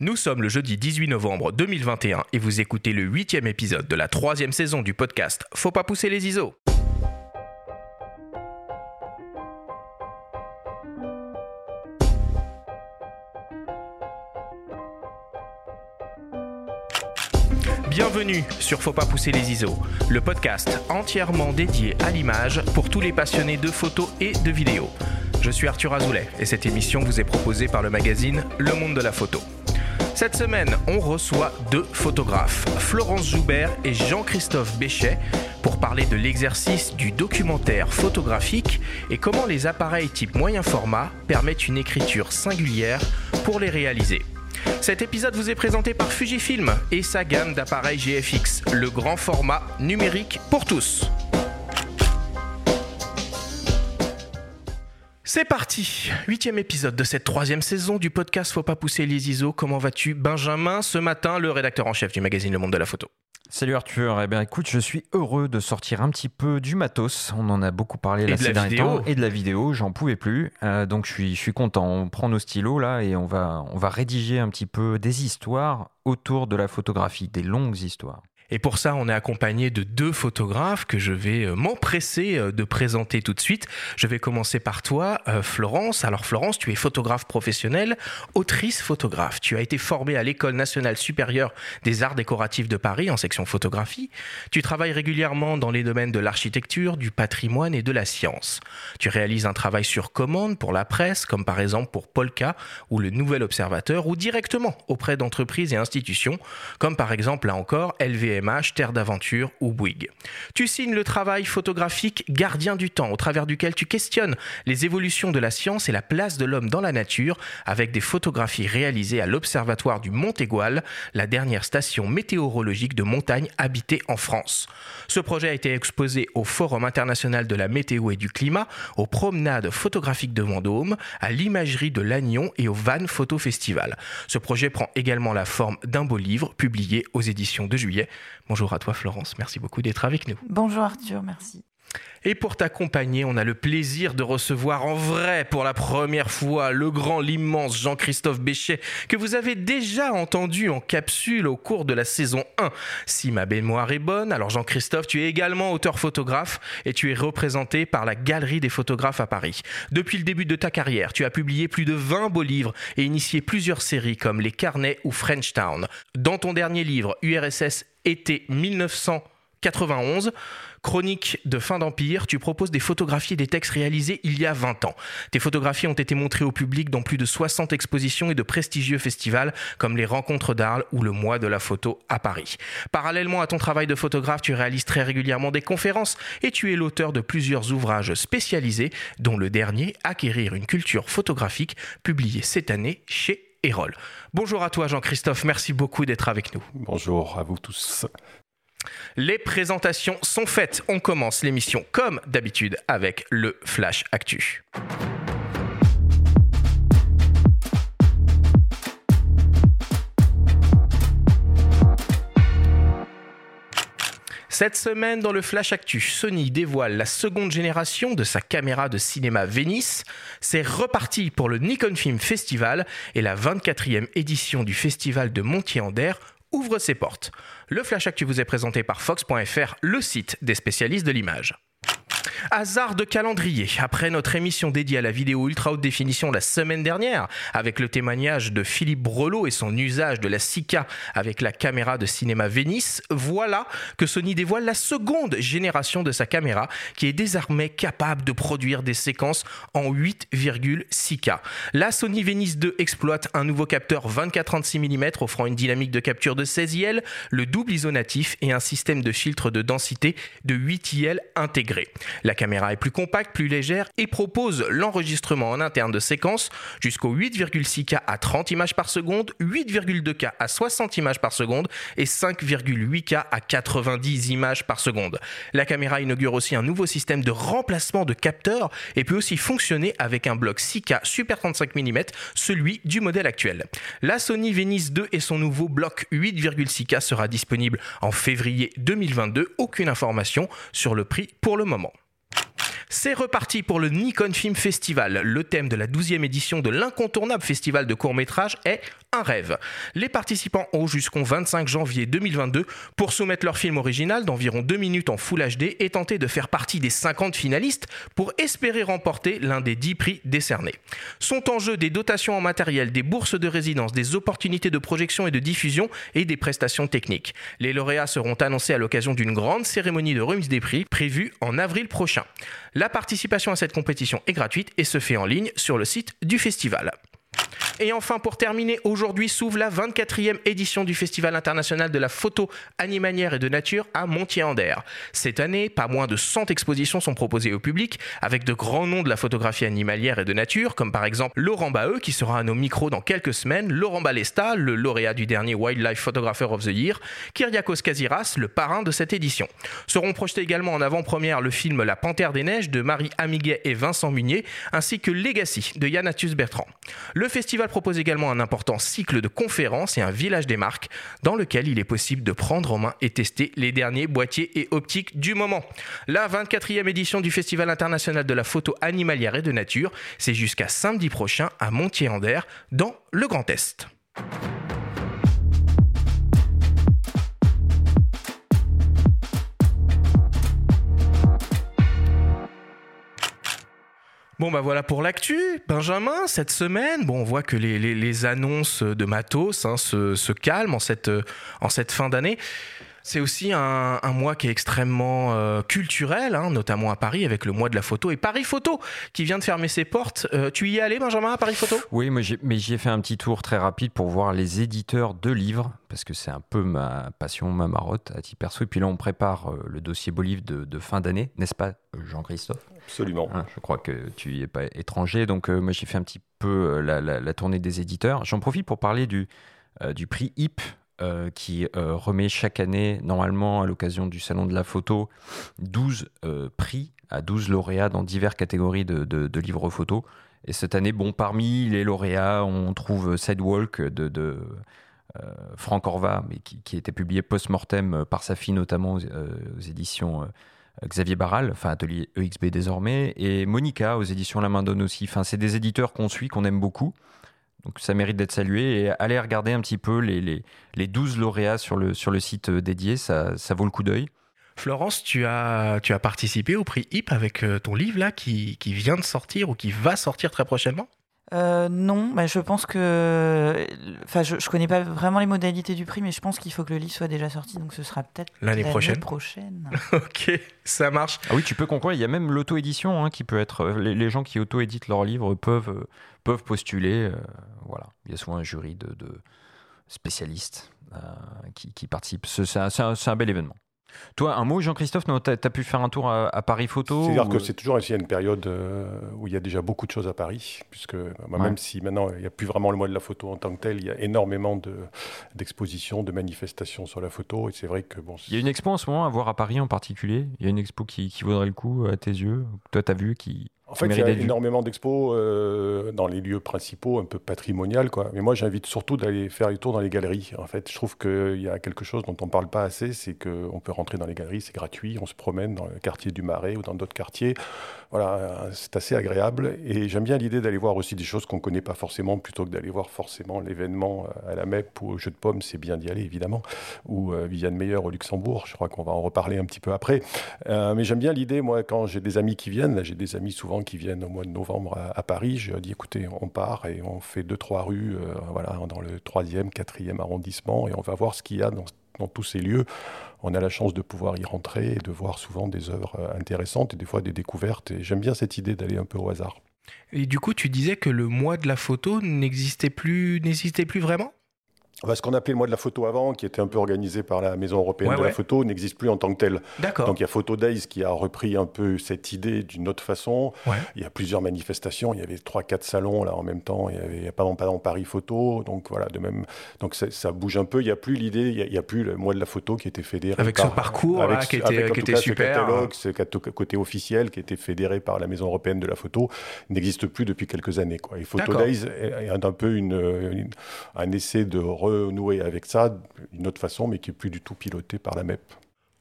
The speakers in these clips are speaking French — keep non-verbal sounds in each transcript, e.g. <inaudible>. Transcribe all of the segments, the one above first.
Nous sommes le jeudi 18 novembre 2021 et vous écoutez le huitième épisode de la troisième saison du podcast Faut pas pousser les ISO. Bienvenue sur Faut pas pousser les ISO, le podcast entièrement dédié à l'image pour tous les passionnés de photos et de vidéos. Je suis Arthur Azoulay et cette émission vous est proposée par le magazine Le Monde de la Photo. Cette semaine, on reçoit deux photographes, Florence Joubert et Jean-Christophe Béchet, pour parler de l'exercice du documentaire photographique et comment les appareils type moyen format permettent une écriture singulière pour les réaliser. Cet épisode vous est présenté par Fujifilm et sa gamme d'appareils GFX, le grand format numérique pour tous. C'est parti Huitième épisode de cette troisième saison du podcast Faut pas pousser les ISO. Comment vas-tu Benjamin, ce matin, le rédacteur en chef du magazine Le Monde de la Photo. Salut Arthur, eh bien écoute, je suis heureux de sortir un petit peu du matos. On en a beaucoup parlé là, de ces la derniers vidéo. temps et de la vidéo, j'en pouvais plus. Euh, donc je suis, je suis content. On prend nos stylos là et on va, on va rédiger un petit peu des histoires autour de la photographie, des longues histoires. Et pour ça, on est accompagné de deux photographes que je vais euh, m'empresser euh, de présenter tout de suite. Je vais commencer par toi, euh, Florence. Alors Florence, tu es photographe professionnelle, autrice photographe. Tu as été formée à l'École nationale supérieure des arts décoratifs de Paris en section photographie. Tu travailles régulièrement dans les domaines de l'architecture, du patrimoine et de la science. Tu réalises un travail sur commande pour la presse, comme par exemple pour Polka ou le Nouvel Observateur, ou directement auprès d'entreprises et institutions, comme par exemple là encore Terre d'Aventure ou Bouygues. Tu signes le travail photographique Gardien du temps, au travers duquel tu questionnes les évolutions de la science et la place de l'homme dans la nature, avec des photographies réalisées à l'Observatoire du Mont Égual, la dernière station météorologique de montagne habitée en France. Ce projet a été exposé au Forum international de la météo et du climat, aux promenades photographiques de Vendôme, à l'imagerie de Lannion et au Van Photo Festival. Ce projet prend également la forme d'un beau livre publié aux éditions de juillet. Bonjour à toi Florence, merci beaucoup d'être avec nous. Bonjour Arthur, merci. Et pour t'accompagner, on a le plaisir de recevoir en vrai pour la première fois le grand, l'immense Jean-Christophe Béchet, que vous avez déjà entendu en capsule au cours de la saison 1. Si ma mémoire est bonne, alors Jean-Christophe, tu es également auteur-photographe et tu es représenté par la Galerie des photographes à Paris. Depuis le début de ta carrière, tu as publié plus de 20 beaux livres et initié plusieurs séries comme Les Carnets ou Frenchtown. Dans ton dernier livre, URSS été 1991, Chronique de fin d'Empire, tu proposes des photographies et des textes réalisés il y a 20 ans. Tes photographies ont été montrées au public dans plus de 60 expositions et de prestigieux festivals comme les Rencontres d'Arles ou le Mois de la photo à Paris. Parallèlement à ton travail de photographe, tu réalises très régulièrement des conférences et tu es l'auteur de plusieurs ouvrages spécialisés, dont le dernier, Acquérir une culture photographique, publié cette année chez Erol. Bonjour à toi Jean-Christophe, merci beaucoup d'être avec nous. Bonjour à vous tous. Les présentations sont faites. On commence l'émission comme d'habitude avec le Flash Actu. Cette semaine, dans le Flash Actu, Sony dévoile la seconde génération de sa caméra de cinéma Venice. C'est reparti pour le Nikon Film Festival et la 24e édition du Festival de Montier-en-Der ouvre ses portes. Le Flash Actu vous est présenté par Fox.fr, le site des spécialistes de l'image. Hasard de calendrier. Après notre émission dédiée à la vidéo ultra haute définition la semaine dernière, avec le témoignage de Philippe Brelot et son usage de la Sika avec la caméra de cinéma Venice, voilà que Sony dévoile la seconde génération de sa caméra qui est désormais capable de produire des séquences en 8,6K. La Sony Venice 2 exploite un nouveau capteur 24-36 mm offrant une dynamique de capture de 16 IL, le double ISO natif et un système de filtre de densité de 8 IL intégré. La caméra est plus compacte, plus légère et propose l'enregistrement en interne de séquences jusqu'au 8,6K à 30 images par seconde, 8,2K à 60 images par seconde et 5,8K à 90 images par seconde. La caméra inaugure aussi un nouveau système de remplacement de capteurs et peut aussi fonctionner avec un bloc 6K Super 35 mm, celui du modèle actuel. La Sony Venice 2 et son nouveau bloc 8,6K sera disponible en février 2022. Aucune information sur le prix pour le moment. C'est reparti pour le Nikon Film Festival. Le thème de la 12e édition de l'incontournable festival de court-métrage est un rêve. Les participants ont jusqu'au 25 janvier 2022 pour soumettre leur film original d'environ 2 minutes en Full HD et tenter de faire partie des 50 finalistes pour espérer remporter l'un des 10 prix décernés. Sont en jeu des dotations en matériel, des bourses de résidence, des opportunités de projection et de diffusion et des prestations techniques. Les lauréats seront annoncés à l'occasion d'une grande cérémonie de remise des prix prévue en avril prochain. La participation à cette compétition est gratuite et se fait en ligne sur le site du festival. Et enfin, pour terminer, aujourd'hui s'ouvre la 24e édition du Festival international de la photo animalière et de nature à Montier-Ander. Cette année, pas moins de 100 expositions sont proposées au public, avec de grands noms de la photographie animalière et de nature, comme par exemple Laurent Baheux, qui sera à nos micros dans quelques semaines, Laurent Balesta, le lauréat du dernier Wildlife Photographer of the Year, Kyriakos Kaziras, le parrain de cette édition. Seront projetés également en avant-première le film La Panthère des Neiges de Marie Amiguet et Vincent Munier, ainsi que Legacy de Yannatius Bertrand. Festival propose également un important cycle de conférences et un village des marques dans lequel il est possible de prendre en main et tester les derniers boîtiers et optiques du moment. La 24e édition du Festival international de la photo animalière et de nature, c'est jusqu'à samedi prochain à Montier-en-Der dans le Grand Est. Bon bah voilà pour l'actu. Benjamin, cette semaine, bon on voit que les, annonces de matos hein, se, calment en cette, fin d'année. C'est aussi un, un, mois qui est extrêmement euh, culturel, hein, notamment à Paris avec le mois de la photo et Paris Photo qui vient de fermer ses portes. Euh, tu y es allé, Benjamin, à Paris Photo? Oui, mais j'y ai fait un petit tour très rapide pour voir les éditeurs de livres parce que c'est un peu ma passion, ma marotte à titre perso. Et puis là, on prépare euh, le dossier beau livre de, de fin d'année, n'est-ce pas, Jean-Christophe? Absolument. Hein, je crois que tu n'y es pas étranger. Donc, euh, moi, j'ai fait un petit peu la, la, tournée des éditeurs. J'en profite pour parler du, euh, prix HIP euh, qui euh, remet chaque année, normalement à l'occasion du Salon de la Photo, 12 euh, prix à 12 lauréats dans diverses catégories de, livres photo. Et cette année, bon, parmi les lauréats, on trouve Sidewalk de, de Franck Orva, mais qui, qui était publié post-mortem par sa fille, notamment aux éditions Xavier Barral, enfin Atelier EXB désormais, et Monica aux éditions La Main Donne aussi. Enfin, c'est des éditeurs qu'on suit, qu'on aime beaucoup. Donc ça mérite d'être salué et allez regarder un petit peu les, les, les 12 lauréats sur le, sur le site dédié, ça, ça vaut le coup d'œil. Florence, tu as, tu as participé au prix HIP avec ton livre là qui, qui vient de sortir ou qui va sortir très prochainement? Euh, non, bah, je pense que. Enfin, je, je connais pas vraiment les modalités du prix, mais je pense qu'il faut que le livre soit déjà sorti, donc ce sera peut-être l'année prochaine. prochaine. <laughs> ok, ça marche. Ah oui, tu peux conclure. Il y a même l'auto-édition hein, qui peut être. Les, les, gens qui auto-éditent leurs livres peuvent, peuvent postuler. Euh, voilà. Il y a souvent un jury de, de spécialistes euh, qui, qui participent. C'est un, un, un bel événement. Toi, un mot, Jean-Christophe, tu as, pu faire un tour à, à Paris Photo C'est-à-dire ou... que c'est toujours une période euh, où il y a déjà beaucoup de choses à Paris, puisque bah, ouais. même si maintenant il n'y a plus vraiment le mois de la photo en tant que tel, il y a énormément d'expositions, de, de, manifestations sur la photo, et c'est vrai que bon. Il y a une expo en ce moment à voir à Paris en particulier. Il y a une expo qui, qui vaudrait le coup à tes yeux. Toi, tu as vu qui en fait, il y a énormément d'expos euh, dans les lieux principaux, un peu patrimonial, quoi. Mais moi, j'invite surtout d'aller faire les tours dans les galeries. En fait, je trouve qu'il y a quelque chose dont on ne parle pas assez, c'est qu'on peut rentrer dans les galeries, c'est gratuit, on se promène dans le quartier du Marais ou dans d'autres quartiers. Voilà, c'est assez agréable. Et j'aime bien l'idée d'aller voir aussi des choses qu'on ne connaît pas forcément, plutôt que d'aller voir forcément l'événement à la MEP ou au Jeu de Pommes, c'est bien d'y aller, évidemment, ou euh, Viviane Meyer au Luxembourg. Je crois qu'on va en reparler un petit peu après. Euh, mais j'aime bien l'idée, moi, quand j'ai des amis qui viennent, là, j'ai des amis souvent qui viennent au mois de novembre à, Paris, je dis écoutez, on part et on fait deux, trois rues euh, voilà, dans le troisième, quatrième arrondissement et on va voir ce qu'il y a dans, tous ces lieux. On a la chance de pouvoir y rentrer et de voir souvent des œuvres intéressantes et des fois des découvertes. Et j'aime bien cette idée d'aller un peu au hasard. Et du coup, tu disais que le mois de la photo n'existait plus, n'existait plus vraiment? Ce qu'on appelait le mois de la photo avant, qui était un peu organisé par la Maison européenne ouais, de ouais. la photo, n'existe plus en tant que tel. Donc il y a Photo Days qui a repris un peu cette idée d'une autre façon. Ouais. Il y a plusieurs manifestations, il y avait trois, quatre salons là en même temps. Il y avait pas dans, pas dans Paris Photo, donc voilà, de même. Donc ça bouge un peu. Il n'y a plus l'idée, il n'y a, a, plus le mois de la photo qui était fédéré avec par, son parcours avec, là, qui était, avec, qui était super. Ce catalogue, ce côté officiel qui était fédéré par la Maison européenne de la photo n'existe plus depuis quelques années. Quoi. Et Photo Days est un peu une, une, un essai de renouer avec ça d'une autre façon, mais qui est plus du tout piloté par la MEP.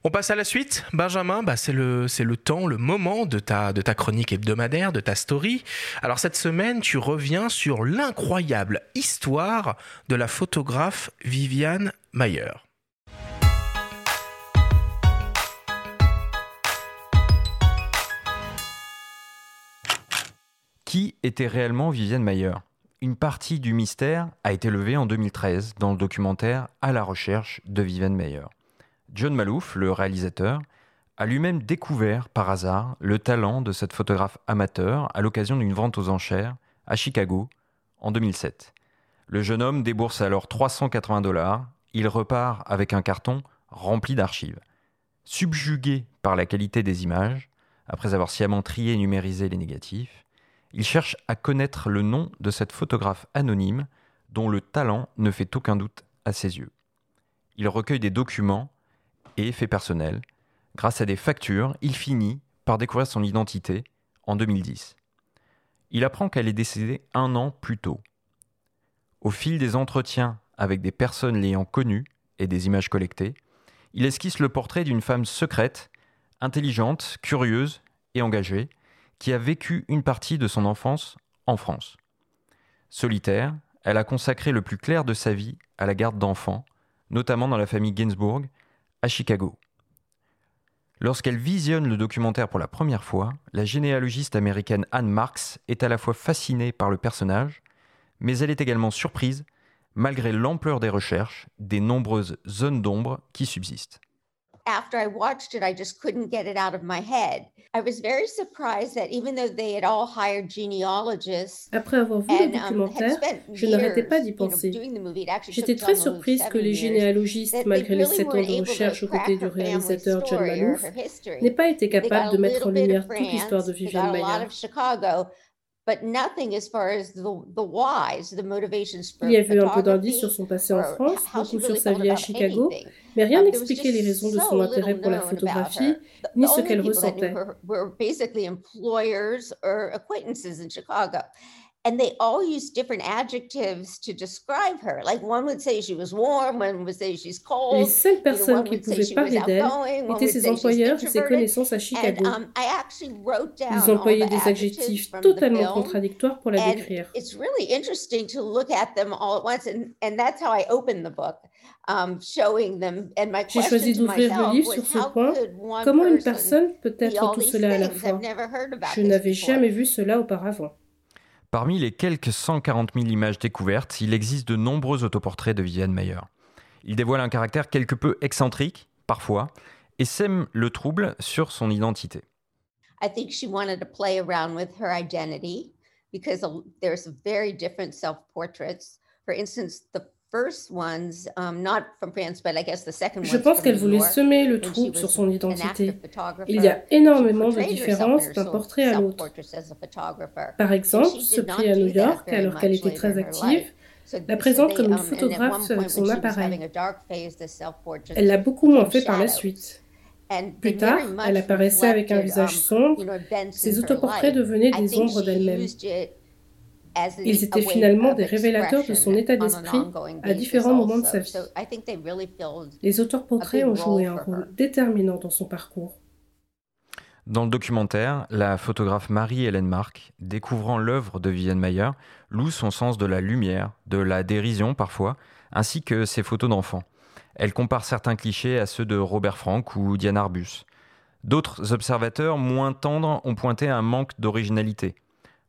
On passe à la suite. Benjamin, bah c'est le, le temps, le moment de ta, de ta chronique hebdomadaire, de ta story. Alors cette semaine, tu reviens sur l'incroyable histoire de la photographe Viviane Mayer. Qui était réellement Viviane Mayer? Une partie du mystère a été levée en 2013 dans le documentaire À la recherche de Viviane Mayer. John Malouf, le réalisateur, a lui-même découvert par hasard le talent de cette photographe amateur à l'occasion d'une vente aux enchères à Chicago en 2007. Le jeune homme débourse alors 380 dollars. Il repart avec un carton rempli d'archives. Subjugué par la qualité des images, après avoir sciemment trié et numérisé les négatifs, il cherche à connaître le nom de cette photographe anonyme dont le talent ne fait aucun doute à ses yeux. Il recueille des documents et effets personnels. Grâce à des factures, il finit par découvrir son identité en 2010. Il apprend qu'elle est décédée un an plus tôt. Au fil des entretiens avec des personnes l'ayant connue et des images collectées, il esquisse le portrait d'une femme secrète, intelligente, curieuse et engagée, qui a vécu une partie de son enfance en France. Solitaire, elle a consacré le plus clair de sa vie à la garde d'enfants, notamment dans la famille Gainsbourg, à Chicago. Lorsqu'elle visionne le documentaire pour la première fois, la généalogiste américaine Anne Marks est à la fois fascinée par le personnage, mais elle est également surprise, malgré l'ampleur des recherches, des nombreuses zones d'ombre qui subsistent. After I watched it, I just couldn't get it out of my head. I was very surprised that even though they had all hired genealogists, Après avoir vu le um, documentaire, je n'arrêtais pas d'y penser. J'étais très surprise que les généalogistes, malgré les sept ans de recherche aux côtés du réalisateur John Malouf, n'aient pas été capables de mettre en lumière toute l'histoire de Viviane Mayer. Il y avait un peu d'indices sur son passé en France, beaucoup sur sa vie à Chicago, mais rien n'expliquait les raisons de son intérêt pour la photographie, ni ce qu'elle ressentait. And they all use different adjectives to describe her. Like one would say she was warm, one would say she's cold. Les seules personnes qui pouvaient parler d'elle étaient ses employeurs et ses connaissances à Chicago. Um, Ils employaient des adjectifs totalement contradictoires pour la décrire. It's really interesting to look at them all at once, and, and that's how I opened the book. Um, J'ai choisi d'ouvrir le livre sur ce point. Comment une personne peut être tout cela à la fois? Je n'avais jamais vu cela auparavant. Parmi les quelques 140 000 images découvertes, il existe de nombreux autoportraits de Viviane Mayer. Il dévoile un caractère quelque peu excentrique, parfois, et sème le trouble sur son identité. I think she wanted to play around with her identity because there's very different self-portraits. For instance, the Um, Je pense qu'elle voulait semer le trouble sur son identité. Il y a énormément de différences d'un portrait à l'autre. Par exemple, ce prix à New York, alors qu'elle était très active, la présente comme une um, photographe avec son appareil. Elle l'a beaucoup moins fait par la suite. Plus tard, elle apparaissait avec un visage sombre. Ses autoportraits devenaient des ombres d'elle-même. Ils étaient finalement des révélateurs de son état d'esprit à différents moments de sa vie. Les auteurs portraits ont joué un rôle déterminant dans son parcours. Dans le documentaire, la photographe Marie-Hélène Marc, découvrant l'œuvre de Viviane Mayer, loue son sens de la lumière, de la dérision parfois, ainsi que ses photos d'enfants. Elle compare certains clichés à ceux de Robert Frank ou Diane Arbus. D'autres observateurs moins tendres ont pointé un manque d'originalité.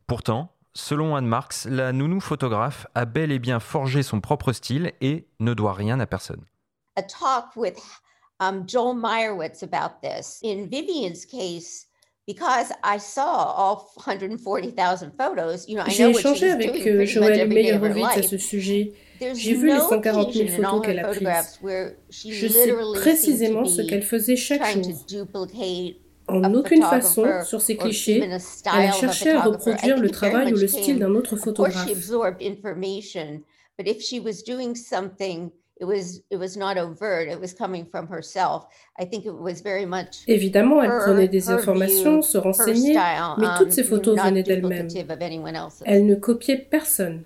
Pourtant, Selon Anne Marks, la nounou photographe a bel et bien forgé son propre style et ne doit rien à personne. A talk with um, Joel Meyerowitz about this. In Vivian's case, because I saw all 140,000 photos, you know, I know J'ai échangé avec euh, Joël Meyerowitz à ce sujet. J'ai vu les 140 000 photos qu'elle a prises. Je sais précisément ce qu'elle faisait chaque jour. En aucune façon, sur ces clichés, elle a cherché à reproduire le travail ou le style d'un autre photographe. Évidemment, elle prenait des informations, se renseignait, mais toutes ces photos venaient d'elle-même. Elle ne copiait personne.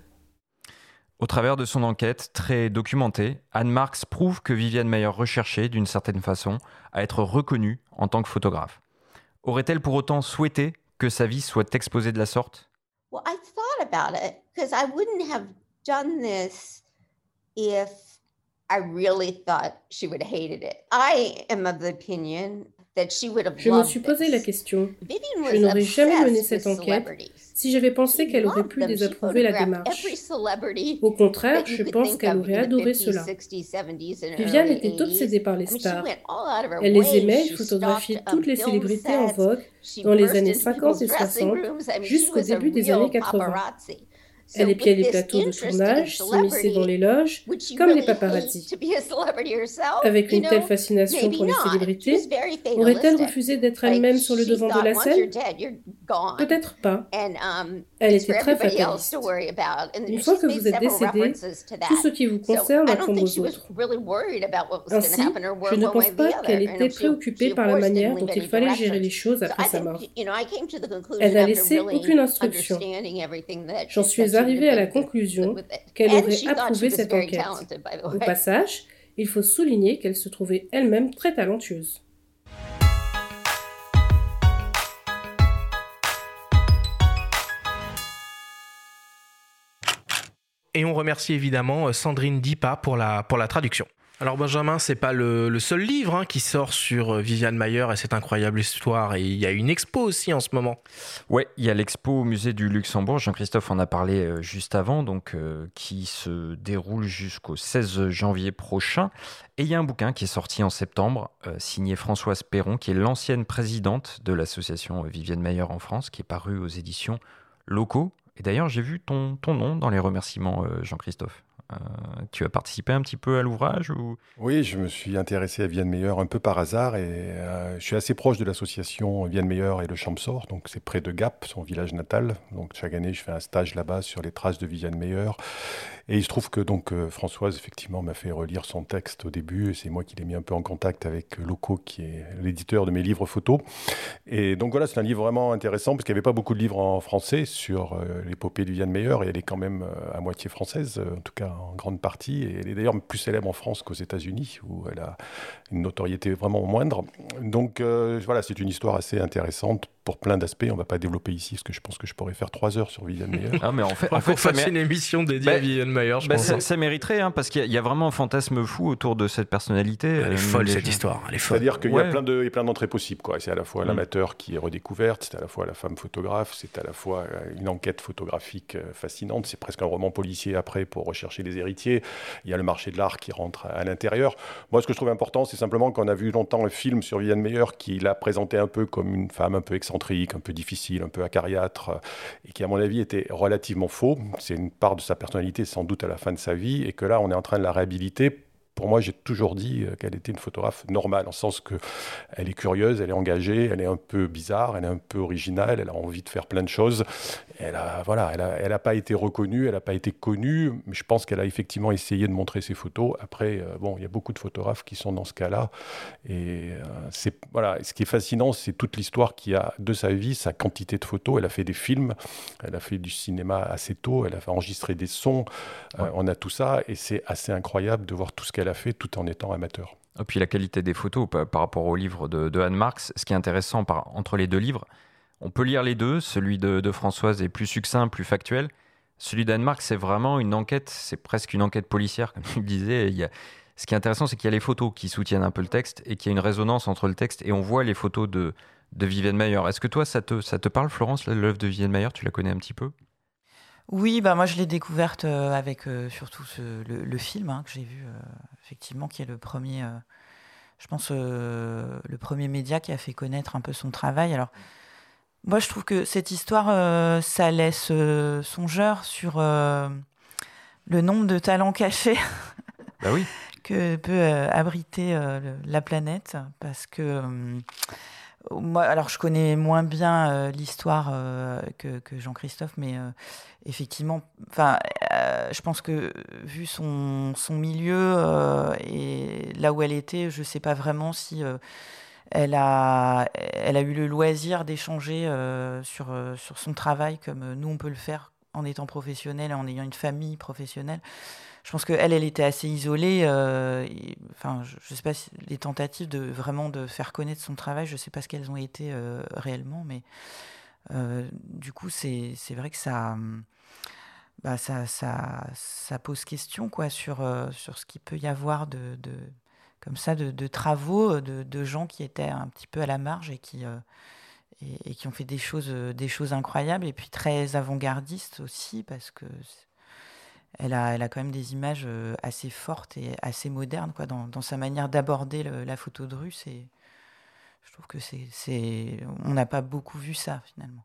Au travers de son enquête très documentée, Anne Marks prouve que Viviane Mayer recherchait, d'une certaine façon, à être reconnue en tant que photographe. Aurait-elle pour autant souhaité que sa vie soit exposée de la sorte? Well, I thought about it because I wouldn't have done this if I really thought she would have hated it. I am of the opinion je me suis posé la question. Je n'aurais jamais mené cette enquête si j'avais pensé qu'elle aurait pu désapprouver la démarche. Au contraire, je pense qu'elle aurait adoré cela. Viviane était obsédée par les stars. Elle les aimait et photographiait toutes les célébrités en vogue dans les années 50 et 60 jusqu'au début des années 80. Elle épiait les plateaux de tournage, s'immisçait dans les loges, comme les paparazzi. Avec une telle fascination pour les célébrités, aurait-elle refusé d'être elle-même sur le devant de la scène? Peut-être pas. Um, Elle était très fataliste. Une fois que vous êtes décédé, tout ce qui vous concerne incombe aux autres. Ainsi, je ne pense pas qu'elle était préoccupée par la manière dont il fallait gérer les choses après sa mort. Elle n'a laissé aucune instruction. J'en suis arrivé à la conclusion qu'elle aurait approuvé cette enquête. Au passage, il faut souligner qu'elle se trouvait elle-même très talentueuse. Et on remercie évidemment Sandrine Dipa pour la, pour la traduction. Alors Benjamin, c'est pas le, seul livre hein, qui sort sur euh, Viviane Mayer et cette incroyable histoire. Et il y a une expo aussi en ce moment. Ouais, il y a l'expo au musée du Luxembourg. Jean-Christophe en a parlé euh, juste avant, donc euh, qui se déroule jusqu'au 16 janvier prochain. Et il y a un bouquin qui est sorti en septembre, signé Françoise Perron, qui est l'ancienne présidente de l'association Viviane Mayer en France, qui est paru aux éditions locaux. Et d'ailleurs, j'ai vu ton, ton nom dans les remerciements, Jean-Christophe. Euh, tu as participé un petit peu à l'ouvrage ou... Oui, je me suis intéressé à Vienne Meilleur un peu par hasard et euh, je suis assez proche de l'association Vienne Meilleur et le Champsort, donc c'est près de Gap, son village natal. Donc chaque année, je fais un stage là-bas sur les traces de Viviane Meilleur. Et il se trouve que donc euh, Françoise effectivement m'a fait relire son texte au début et c'est moi qui l'ai mis un peu en contact avec Loco qui est l'éditeur de mes livres photos. Et donc voilà, c'est un livre vraiment intéressant parce qu'il n'y avait pas beaucoup de livres en français sur l'épopée de Viviane Meilleur et elle est quand même à moitié française, en tout cas en grande partie. Et elle est d'ailleurs plus célèbre en France qu'aux États-Unis, où elle a une notoriété vraiment moindre. Donc euh, voilà, c'est une histoire assez intéressante pour plein d'aspects. On ne va pas développer ici, parce que je pense que je pourrais faire trois heures sur Viviane Meyer. <laughs> ah, mais en fait, en fait ça une émission dédiée à bah, Viviane Bah, pense. Ça, mériterait, hein, parce qu'il y, a vraiment un fantasme fou autour de cette personnalité. Elle est euh, folle, cette histoire. C'est-à-dire qu'il y a plein de, plein d'entrées possibles. Quoi. C'est à la fois mm. l'amateur qui est redécouverte, c'est à la fois la femme photographe, c'est à la fois euh, une enquête photographique fascinante. C'est presque un roman policier après pour rechercher les héritiers. Il y a le marché de l'art qui rentre à l'intérieur. Moi, ce que je trouve important, c'est simplement qu'on a vu longtemps un film sur Viviane Meyer qui l'a présenté un peu comme une femme un peu excentrique, un peu difficile, un peu acariâtre, euh, et qui, à mon avis, était relativement faux. C'est une part de sa personnalité, sans doute, à la fin de sa vie, et que là, on est en train de la réhabiliter pour moi, j'ai toujours dit euh, qu'elle était une photographe normale, en sens que elle est curieuse, elle est engagée, elle est un peu bizarre, elle est un peu originale, elle a envie de faire plein de choses. Elle a, voilà, elle n'a elle pas été reconnue, elle n'a pas été connue, mais je pense qu'elle a effectivement essayé de montrer ses photos. Après, euh, bon, il y a beaucoup de photographes qui sont dans ce cas-là, et euh, c'est voilà, ce qui est fascinant, c'est toute l'histoire qu'il y a de sa vie, sa quantité de photos. Elle a fait des films, elle a fait du cinéma assez tôt, elle a enregistré des sons, on a tout ça, et c'est assez incroyable de voir tout ce qu'elle fait tout en étant amateur. Et puis la qualité des photos par, rapport au livre de, Anne Marx, ce qui est intéressant entre les deux livres, on peut lire les deux, celui de, Françoise est plus succinct, plus factuel. Celui d'Anne Marx, c'est vraiment une enquête, c'est presque une enquête policière, <laughs> comme tu le disais. Ce qui est intéressant, c'est qu'il y a les photos qui soutiennent un peu le texte et qu'il y a une résonance entre le texte et on voit les photos de, de Vivienne Mayer. Est-ce que toi, ça te, ça te parle, Florence, l'œuvre de Vivienne Mayer? Tu la connais un petit peu? Oui, bah moi je l'ai découverte euh, avec euh, surtout le, film hein, que j'ai vu, euh, effectivement, qui est le premier, je pense, le premier média qui a fait connaître un peu son travail. Alors, moi je trouve que cette histoire, ça laisse songeur sur le nombre de talents cachés <laughs> bah oui. que peut abriter la planète, parce que moi, alors je connais moins bien euh, l'histoire euh, que, Jean-Christophe, mais euh, effectivement, je pense que vu son, milieu et là où elle était, je ne sais pas vraiment si elle a, elle a eu le loisir d'échanger sur, sur son travail comme nous on peut le faire en étant professionnelle, en ayant une famille professionnelle. Je pense qu'elle, elle était assez isolée. Euh, enfin, je ne sais pas si les tentatives de vraiment de faire connaître son travail, je ne sais pas ce qu'elles ont été euh, réellement, mais du coup, c'est vrai que ça, bah, ça, ça, pose question quoi, sur, sur ce qu'il peut y avoir de, de comme ça de, travaux de, de, gens qui étaient un petit peu à la marge et qui, et, qui ont fait des choses, euh, des choses incroyables et puis très avant-gardistes aussi parce que elle a, elle a quand même des images euh, assez fortes et assez modernes quoi, dans, sa manière d'aborder la photo de rue. Je trouve que c'est, on n'a pas beaucoup vu ça finalement.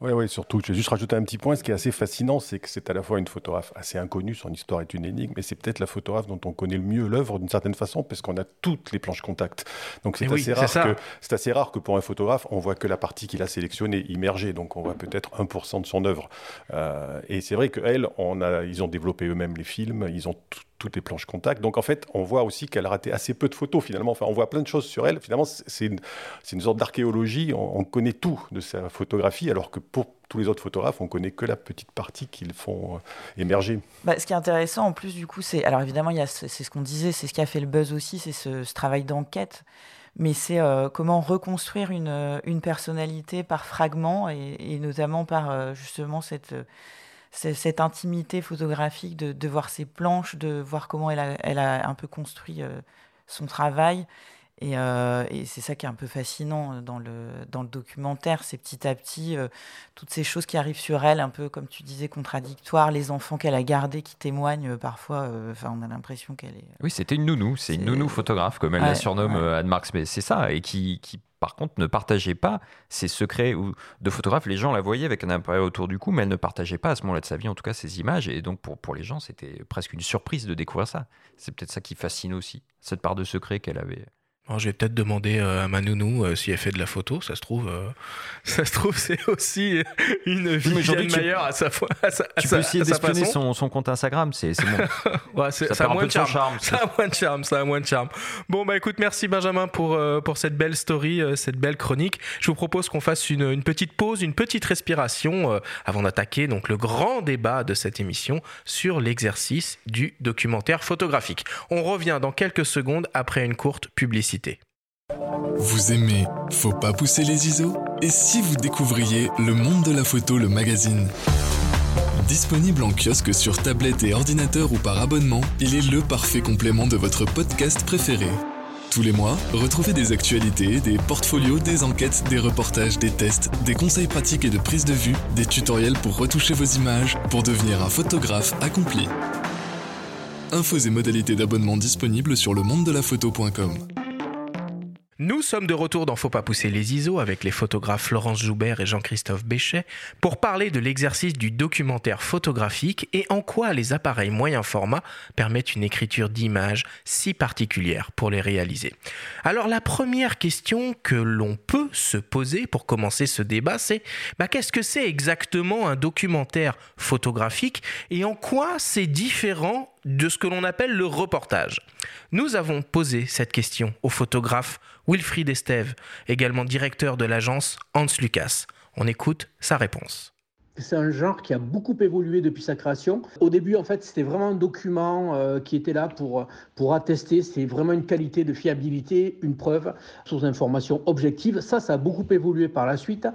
Oui, oui, surtout, je vais juste rajouter un petit point. Ce qui est assez fascinant, c'est que c'est à la fois une photographe assez inconnue, son histoire est une énigme, mais c'est peut-être la photographe dont on connaît le mieux l'œuvre d'une certaine façon, parce qu'on a toutes les planches contact. Donc c'est assez, rare que, c'est assez rare que pour un photographe, on voit que la partie qu'il a sélectionnée, immergée. Donc on voit peut-être 1% de son œuvre. Euh, et c'est vrai qu'elle, on a, ils ont développé eux-mêmes les films, ils ont toutes les planches contact. Donc en fait, on voit aussi qu'elle a raté assez peu de photos finalement. Enfin, on voit plein de choses sur elle. Finalement, c'est une, sorte d'archéologie. On, connaît tout de sa photographie, alors que pour tous les autres photographes, on connaît que la petite partie qu'ils font euh, émerger. Bah, ce qui est intéressant en plus, du coup, c'est. Alors évidemment, c'est ce qu'on disait, c'est ce qui a fait le buzz aussi, c'est ce, travail d'enquête. Mais c'est euh, comment reconstruire une, personnalité par fragments et, et notamment par euh, justement cette cette intimité photographique de, voir ses planches, de voir comment elle a, elle a un peu construit euh, son travail. Euh, et, c'est ça qui est un peu fascinant dans le, dans le documentaire, c'est petit à petit euh, toutes ces choses qui arrivent sur elle, un peu comme tu disais, contradictoires, les enfants qu'elle a gardés qui témoignent parfois, enfin on a l'impression qu'elle est... Oui, c'était une nounou, c'est une nounou photographe, comme elle la surnomme Anne Marx, mais c'est ça, et qui, qui par contre, ne partageait pas ses secrets de photographe. Les gens la voyaient avec un appareil autour du cou, mais elle ne partageait pas à ce moment-là de sa vie, en tout cas, ses images. Et donc, pour, pour les gens, c'était presque une surprise de découvrir ça. C'est peut-être ça qui fascine aussi, cette part de secret qu'elle avait. Alors, je vais peut-être demander euh, à ma nounou euh, si elle fait de la photo. Ça se trouve, euh, <laughs> ça se trouve, c'est aussi une vie meilleure à sa fois. tu peux essayer d'espionner son, son, compte Instagram, c'est bon. <laughs> ouais, ça, a moins de charme. <laughs> Ça a moins de charme. Ça a moins de charme. Bon, bah écoute, merci Benjamin pour pour cette belle story, cette belle chronique. Je vous propose qu'on fasse une, une, petite pause, une petite respiration avant d'attaquer donc le grand débat de cette émission sur l'exercice du documentaire photographique. On revient dans quelques secondes après une courte publicité. Vous aimez Faut pas pousser les ISO? Et si vous découvriez Le Monde de la Photo, le magazine? Disponible en kiosque sur tablette et ordinateur ou par abonnement, il est le parfait complément de votre podcast préféré. Tous les mois, retrouvez des actualités, des portfolios, des enquêtes, des reportages, des tests, des conseils pratiques et de prise de vue, des tutoriels pour retoucher vos images, pour devenir un photographe accompli. Infos et modalités d'abonnement disponibles sur le monde de la photo.com. Nous sommes de retour dans Faut pas pousser les ISO avec les photographes Florence Joubert et Jean-Christophe Béchet pour parler de l'exercice du documentaire photographique et en quoi les appareils moyen format permettent une écriture d'images si particulière pour les réaliser. Alors la première question que l'on peut se poser pour commencer ce débat, c'est bah, qu'est-ce que c'est exactement un documentaire photographique et en quoi c'est différent de ce que l'on appelle le reportage. Nous avons posé cette question au photographe Wilfried Estève, également directeur de l'agence Hans Lucas. On écoute sa réponse. C'est un genre qui a beaucoup évolué depuis sa création. Au début, en fait, c'était vraiment un document euh, qui était là pour, pour attester. C'est vraiment une qualité de fiabilité, une preuve, source d'information objective. Ça, ça a beaucoup évolué par la suite.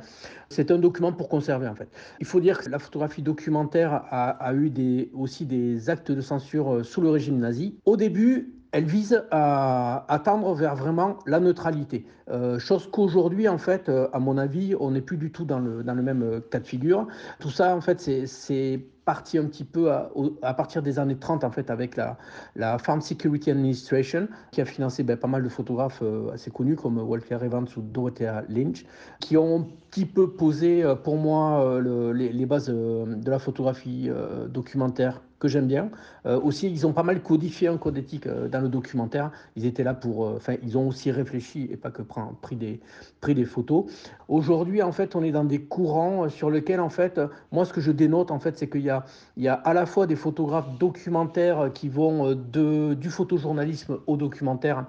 C'est un document pour conserver, en fait. Il faut dire que la photographie documentaire a, eu aussi des actes de censure euh, sous le régime nazi. Au début, elle vise à, tendre vers vraiment la neutralité. Euh, chose qu'aujourd'hui, en fait, euh, à mon avis, on n'est plus du tout dans le, même euh, cas de figure. Tout ça, en fait, c'est parti un petit peu à, partir des années 30 en fait avec la, Farm Security Administration qui a financé ben, pas mal de photographes assez connus comme Walter Evans ou Dorothea Lynch qui ont un petit peu posé pour moi les, bases de la photographie documentaire que j'aime bien. Euh, aussi, ils ont pas mal codifié un code éthique euh, dans le documentaire. Ils étaient là pour, euh, enfin, ils ont aussi réfléchi et pas que pris des, pris des photos. Aujourd'hui, en fait, on est dans des courants sur lesquels, en fait, moi, ce que je dénote, en fait, c'est qu'il y a, il y a à la fois des photographes documentaires qui vont de, du photojournalisme au documentaire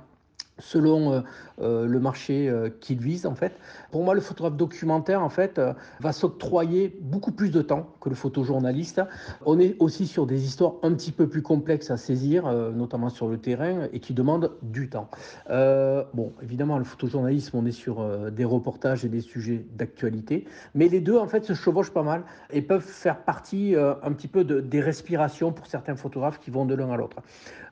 selon euh, euh, le marché euh, qu'il vise en fait. Pour moi, le photographe documentaire en fait va s'octroyer beaucoup plus de temps que le photojournaliste. On est aussi sur des histoires un petit peu plus complexes à saisir, notamment sur le terrain, et qui demandent du temps. bon, évidemment, le photojournalisme, on est sur des reportages et des sujets d'actualité, mais les deux en fait se chevauchent pas mal et peuvent faire partie un petit peu de, des respirations pour certains photographes qui vont de l'un à l'autre.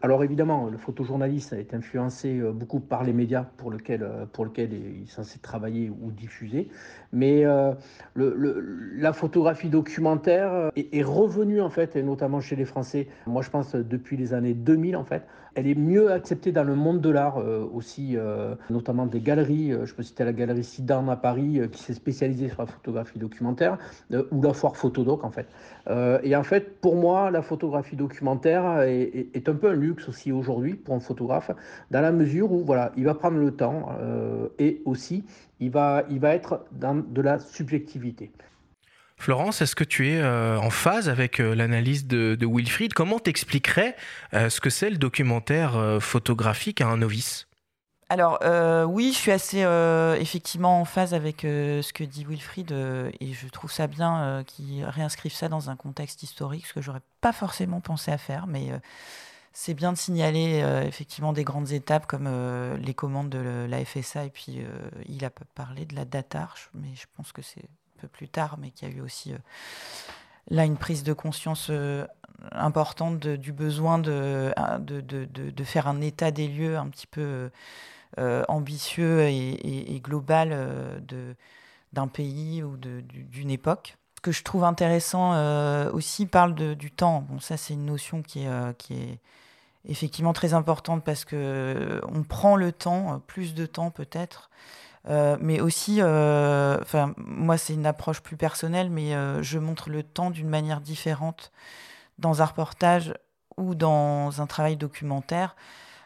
Alors évidemment, le photojournaliste est influencé euh, par les médias pour lesquels, euh, pour lequel il est censé travailler ou diffuser, mais euh, la photographie documentaire est, est, revenue en fait, et notamment chez les Français, moi je pense depuis les années 2000 en fait, elle est mieux acceptée dans le monde de l'art aussi, notamment des galeries, je peux citer la galerie Sidan à Paris qui s'est spécialisée sur la photographie documentaire, ou la foire Photodoc en fait. et en fait, pour moi, la photographie documentaire est, un peu un luxe aussi aujourd'hui pour un photographe, dans la mesure où voilà, il va prendre le temps euh, et aussi il va, il va être dans de la subjectivité. Florence, est-ce que tu es euh, en phase avec euh, l'analyse de, Wilfried? Comment t'expliquerais ce que c'est le documentaire photographique à un novice? Alors oui, je suis assez effectivement en phase avec ce que dit Wilfried et je trouve ça bien qu'il réinscrive ça dans un contexte historique, ce que j'aurais pas forcément pensé à faire, mais c'est bien de signaler euh, effectivement des grandes étapes comme euh, les commandes de la FSA et puis euh, il a parlé de la datarche, mais je pense que c'est plus tard, mais qu'il y a eu aussi là une prise de conscience importante du besoin de de, de, faire un état des lieux un petit peu ambitieux et, global de, d'un pays ou d'une époque. Ce que je trouve intéressant aussi parle du temps. Bon, ça c'est une notion qui est, qui est effectivement très importante parce que euh, on prend le temps, euh, plus de temps peut-être, euh, mais aussi, enfin moi c'est une approche plus personnelle, mais je montre le temps d'une manière différente dans un reportage ou dans un travail documentaire.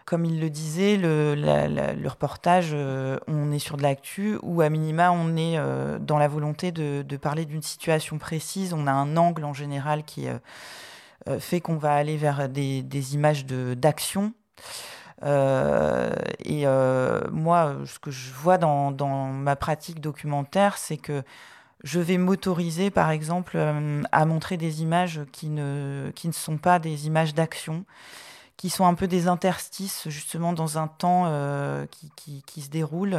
Comme il le disait, le, le reportage, on est sur de l'actu ou à minima on est dans la volonté de, de parler d'une situation précise. On a un angle en général qui euh, fait qu'on va aller vers des, des images d'action. Euh, et euh, moi, ce que je vois dans, ma pratique documentaire, c'est que je vais m'autoriser, par exemple, à montrer des images qui ne, qui ne sont pas des images d'action, qui sont un peu des interstices, justement, dans un temps qui, qui, qui, se déroule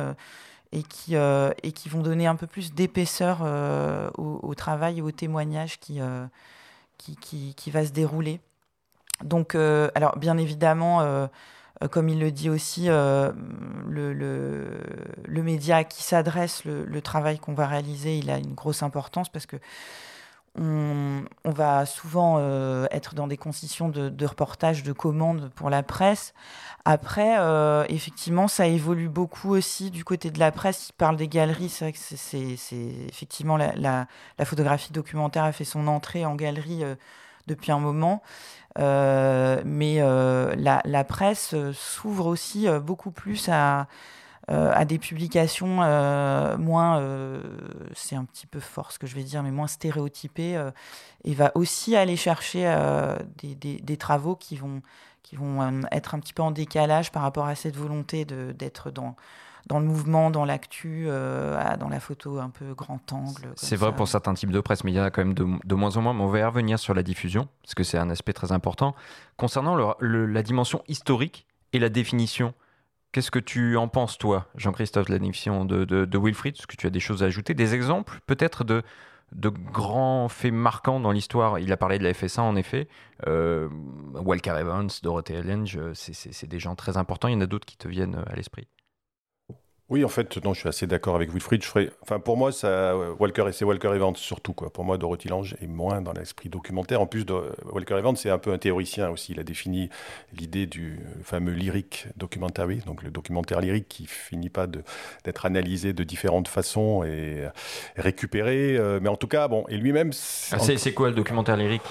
et qui, et qui vont donner un peu plus d'épaisseur au, travail et au témoignage qui, qui, qui, va se dérouler. Donc, euh, alors bien évidemment, euh, euh, comme il le dit aussi, le, le, média à qui s'adresse le, travail qu'on va réaliser, il a une grosse importance parce que on, va souvent être dans des conditions de, reportage, de commande pour la presse. Après, effectivement, ça évolue beaucoup aussi du côté de la presse. Il parle des galeries. C'est vrai que c'est effectivement la, la, la, photographie documentaire a fait son entrée en galerie depuis un moment. Euh, mais euh, la, presse s'ouvre aussi beaucoup plus à, des publications moins, c'est un petit peu fort ce que je vais dire, mais moins stéréotypées, et va aussi aller chercher des, travaux qui vont, qui vont être un petit peu en décalage par rapport à cette volonté d'être dans dans le mouvement, dans l'actu, euh, dans la photo un peu grand angle. C'est vrai pour certains types de presse, mais il y en a quand même de, de moins en moins. Mais on va y revenir sur la diffusion, parce que c'est un aspect très important. Concernant le, la dimension historique et la définition, qu'est-ce que tu en penses, toi, Jean-Christophe, de la définition de, de, de Wilfried Est-ce que tu as des choses à ajouter Des exemples, peut-être, de, de grands faits marquants dans l'histoire? Il a parlé de la FSA, en effet. Euh, Walker Evans, Dorothea Lange, c'est des gens très importants. Il y en a d'autres qui te viennent à l'esprit. Oui, en fait, non, je suis assez d'accord avec Wilfried. Je ferais, enfin, pour moi, ça, Walker et c'est Walker Evans surtout quoi. Pour moi, Dorothy Lange est moins dans l'esprit documentaire. En plus, de, Walker Evans, c'est un peu un théoricien aussi. Il a défini l'idée du fameux lyric documentary, donc le documentaire lyrique qui finit pas d'être analysé de différentes façons et récupéré. Euh, mais en tout cas, bon, et lui-même. Ah, c'est quoi le documentaire lyrique?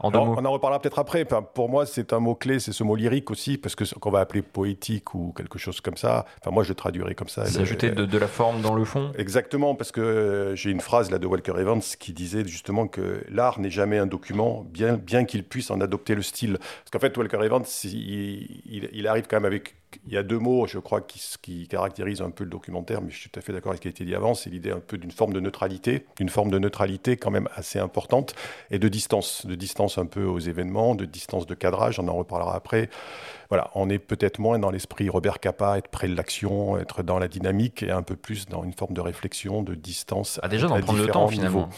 On en reparlera peut-être après. pour moi, c'est un mot-clé, c'est ce mot lyrique aussi, parce que qu'on va appeler poétique ou quelque chose comme ça, enfin, moi je traduirais comme ça. C'est ajouter de, de, la forme dans le fond Exactement, parce que euh, j'ai une phrase là de Walker Evans qui disait justement que l'art n'est jamais un document, bien, bien qu'il puisse en adopter le style. Parce qu'en fait, Walker Evans, il, il, arrive quand même avec il y a deux mots, je crois, qui, qui, caractérisent un peu le documentaire, mais je suis tout à fait d'accord avec ce qui a été dit avant, c'est l'idée un peu d'une forme de neutralité, d'une forme de neutralité quand même assez importante, et de distance, de distance un peu aux événements, de distance de cadrage, on en reparlera après. Voilà, on est peut-être moins dans l'esprit Robert Capa, être près de l'action, être dans la dynamique, et un peu plus dans une forme de réflexion, de distance. Ah, déjà d'en prendre le temps finalement.